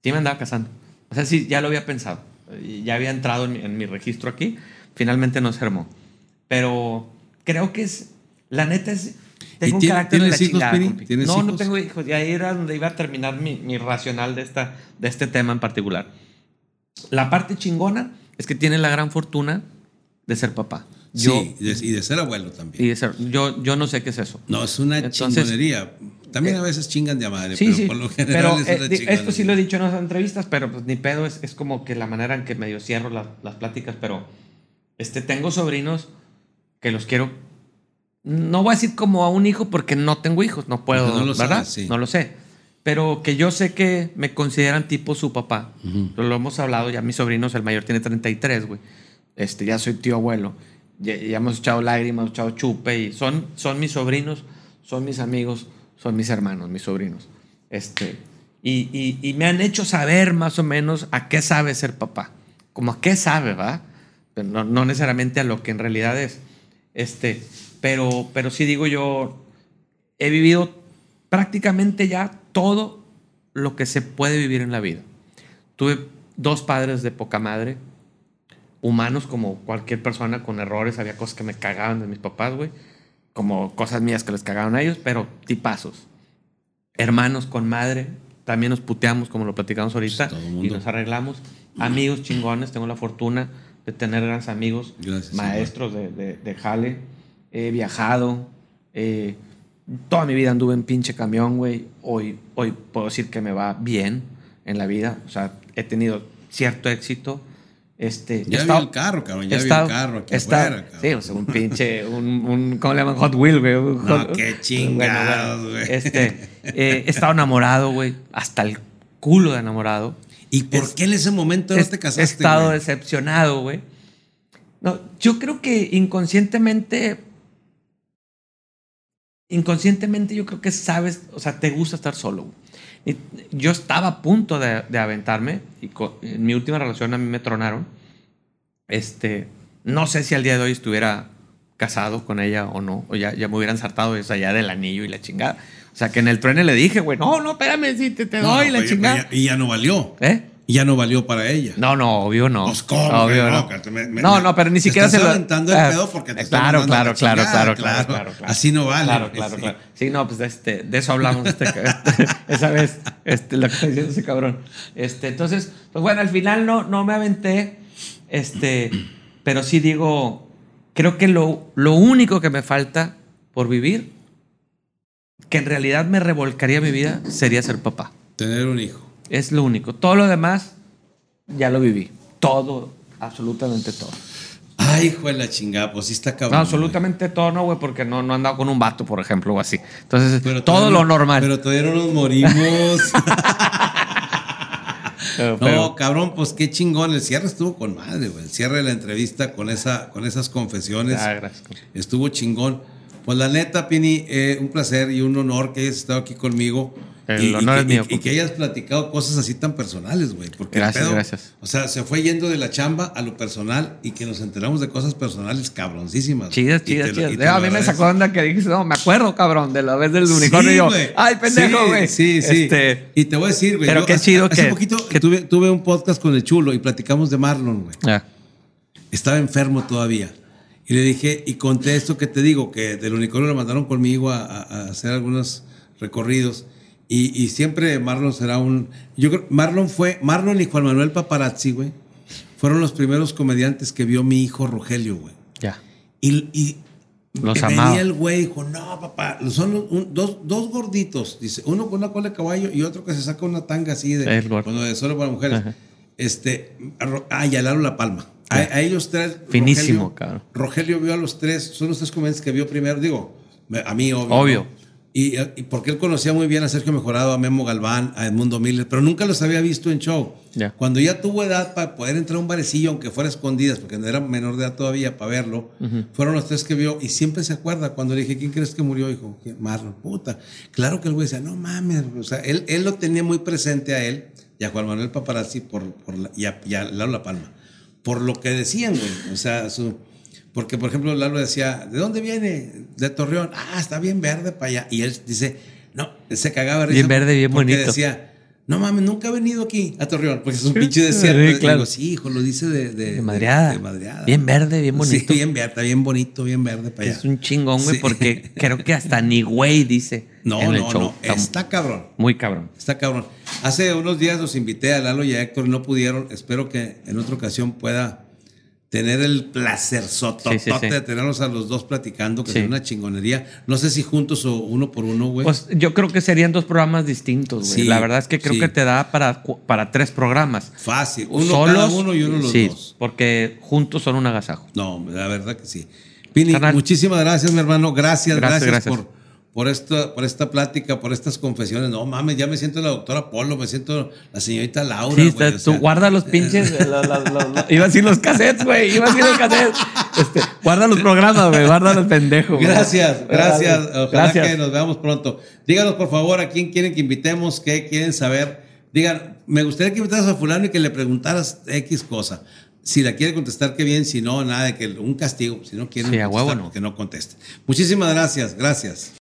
Sí me andaba casando. O sea, sí, ya lo había pensado. Ya había entrado en, mi- en mi registro aquí. Finalmente no se armó. Pero creo que es, la neta es, tengo un tiene- carácter de la hijos, chingada. No, no hijos? tengo hijos. Y ahí era donde iba a terminar mi, mi racional de, esta, de este tema en particular. La parte chingona es que tiene la gran fortuna de ser papá. Yo, sí, y de, y de ser abuelo también. y de ser- yo, yo no sé qué es eso. No, es una Entonces- chingonería. También a veces chingan de a madre, Sí, pero sí. por lo general pero es eh, esto sí lo he dicho en otras entrevistas, pero pues ni pedo, es, es como que la manera en que medio cierro las, las pláticas, pero este, tengo sobrinos que los quiero. No voy a decir como a un hijo porque no tengo hijos, no puedo, no lo ¿verdad? sabes, sí. No lo sé. Pero que yo sé que me consideran tipo su papá. Lo hemos hablado, ya mis sobrinos, el mayor tiene 33, güey. Este, ya soy tío abuelo. Ya, ya hemos echado lágrimas, echado chupe y son, son mis sobrinos, son mis amigos, son mis hermanos, mis sobrinos. Este, y, y- me han hecho saber más o menos a qué sabe ser papá. Como a qué sabe, ¿va? No, no necesariamente a lo que en realidad es. Este, pero, pero sí digo yo, he vivido prácticamente ya todo lo que se puede vivir en la vida. Tuve dos padres de poca madre, humanos como cualquier persona con errores, había cosas que me cagaban de mis papás, güey, como cosas mías que les cagaban a ellos, pero tipazos. Hermanos con madre, también nos puteamos como lo platicamos ahorita Pues y nos arreglamos. Amigos chingones, tengo la fortuna de tener grandes amigos, Gracias, maestros de, de, de jale. He viajado, eh, toda mi vida anduve en pinche camión, güey. Hoy, hoy puedo decir que me va bien en la vida. O sea, he tenido cierto éxito. Este, Ya he vi el carro, cabrón, ya he vi el estado- carro aquí he estado- afuera, cabrón. Sí, o sea, un pinche, un, un- ¿cómo le llaman? Hot Wheel, güey. Un No, hot- qué chingados, güey. Este, eh, he estado enamorado, güey. Hasta el culo de enamorado. ¿Y por Es- qué en ese momento no He- te He casaste? estado güey? decepcionado, güey. No, yo creo que inconscientemente inconscientemente yo creo que sabes, o sea, te gusta estar solo. güey. Y Yo estaba a punto de, de aventarme y en mi última relación a mí me tronaron. Este, no sé si al día de hoy estuviera casado con ella o no, o ya, ya me hubieran saltado eso allá del anillo y la chingada. O sea, que en el truene le dije, güey, no, no, espérame, si te, te doy no, la chingada. Y ya no valió. ¿Eh? Ya no valió para ella. No, no, obvio no. Pues, ¿cómo Obvio no. no? Que me- me- no, pero ni te siquiera estás se lo. aventando el Ah, pedo porque te están Claro, claro, la claro, chingada, claro, claro, claro. claro, claro. Así no vale. Claro, claro, Sí. claro. Sí, no, pues este, de eso hablamos este, esa vez, este, lo que está diciendo ese cabrón. Este, entonces, pues bueno, al final no, no me aventé, este, pero sí digo, creo que lo, lo único que me falta por vivir, que en realidad me revolcaría mi vida, sería ser papá. Tener un hijo. Es lo único. Todo lo demás ya lo viví. Todo, absolutamente todo. Ay, hijo de la chingada, pues sí está No, cabrón. absolutamente todo, no, güey, porque no, no he andado con un vato, por ejemplo, o así. Entonces. Pero todo lo no- normal. Pero todavía no nos morimos. Pero- No, pero- cabrón, pues qué chingón. El cierre estuvo con madre, güey. El cierre de la entrevista con, esa, con esas confesiones Ah, gracias. estuvo chingón. Pues la neta, Pini, eh, un placer y un honor que hayas estado aquí conmigo. El y, honor es mío, y- y que hayas platicado cosas así tan personales, güey. Porque Gracias, pedo, gracias. O sea, se fue yendo de la chamba a lo personal y que nos enteramos de cosas personales cabroncísimas. Chidas, chidas, lo- chidas. a mí me sacó onda que dijiste, no, me acuerdo, cabrón, de la vez del unicornio. Sí, y yo, güey. ay, pendejo, güey. Sí, sí. Este, y te voy a decir, güey. pero yo qué hace- chido hace que- poquito que- tuve, tuve un podcast con el chulo y platicamos de Marlon, güey. ya. Estaba enfermo todavía. Y le dije, y conté esto que te digo, que del unicornio lo mandaron conmigo a, a- a hacer algunos recorridos. Y, y siempre Marlon será un. Yo creo, Marlon fue. Marlon y Juan Manuel Paparazzi, güey. Fueron los primeros comediantes que vio mi hijo Rogelio, güey. Ya. Y, y Los venía amaba. el güey y dijo, no, papá, son los- un- dos, dos gorditos. Dice, uno con una cola de caballo y otro que se saca una tanga así de, bueno, de solo para mujeres. Ajá. Este, ah, y a Lalo La Palma. A, a ellos tres. Finísimo, Rogelio- cabrón. Rogelio vio a los tres, son los tres comediantes que vio primero, digo, a mí obvio. Obvio. ¿no? Y, y porque él conocía muy bien a Sergio Mejorado, a Memo Galván, a Edmundo Miller, pero nunca los había visto en show. Cuando ya tuvo edad para poder entrar a un barecillo, aunque fuera a escondidas, porque no era menor de edad todavía para verlo, fueron los tres que vio y siempre se acuerda cuando le dije, ¿quién crees que murió? Dijo, "¿Quién? Marlon, puta. Claro que el güey decía, no mames, o sea, él, él lo tenía muy presente a él y a Juan Manuel Paparazzi por, por la- y, a, y a Lalo La Palma, por lo que decían, güey. O sea, su, porque por ejemplo Lalo decía, ¿de dónde viene? De Torreón. Ah, está bien verde para allá. Y él dice, no, se cagaba risa Bien verde, bien porque bonito. decía, no mames, nunca he venido aquí a Torreón, porque es un pinche desierto. Sí, claro. digo, sí, hijo, lo dice de, de, De madreada. de madreada. Bien verde, bien bonito. Sí, bien verde, bien bonito, bien verde para allá. Es un chingón, güey, Sí. porque creo que hasta ni güey dice No, en el no, show. no, está cabrón. muy cabrón. Está cabrón. Hace unos días los invité a Lalo y a Héctor y no pudieron. Espero que en otra ocasión pueda tener el placer sototote Sí, sí, sí. de tenerlos a los dos platicando, que es una chingonería. No sé si juntos o uno por uno, güey. Pues yo creo que serían dos programas distintos, güey. Sí, La verdad es que creo que te da para, para tres programas. Fácil. Uno Solos, cada uno y uno los dos. porque juntos son un agasajo. No, la verdad que sí. Pini, muchísimas gracias, mi hermano. Gracias, Gracias, gracias, gracias. por, por, esta, por esta plática, por estas confesiones. No mames, ya me siento la doctora Polo, me siento la señorita Laura. Sí, güey, o tú sea, guarda los pinches. lo- lo- lo- lo- iba a decir los cassettes, güey. Iba a decir los cassettes. Este, guarda los programas, güey. Guarda los pendejos. Gracias, gracias. Ojalá Gracias. que nos veamos pronto. Díganos, por favor, a quién quieren que invitemos, qué quieren saber. Digan, me gustaría que invitaras a fulano y que le preguntaras X cosa. Si la quiere contestar, qué bien. Si no, nada de que un castigo. Si no quiere Sí, no. que no conteste. Muchísimas gracias. Gracias.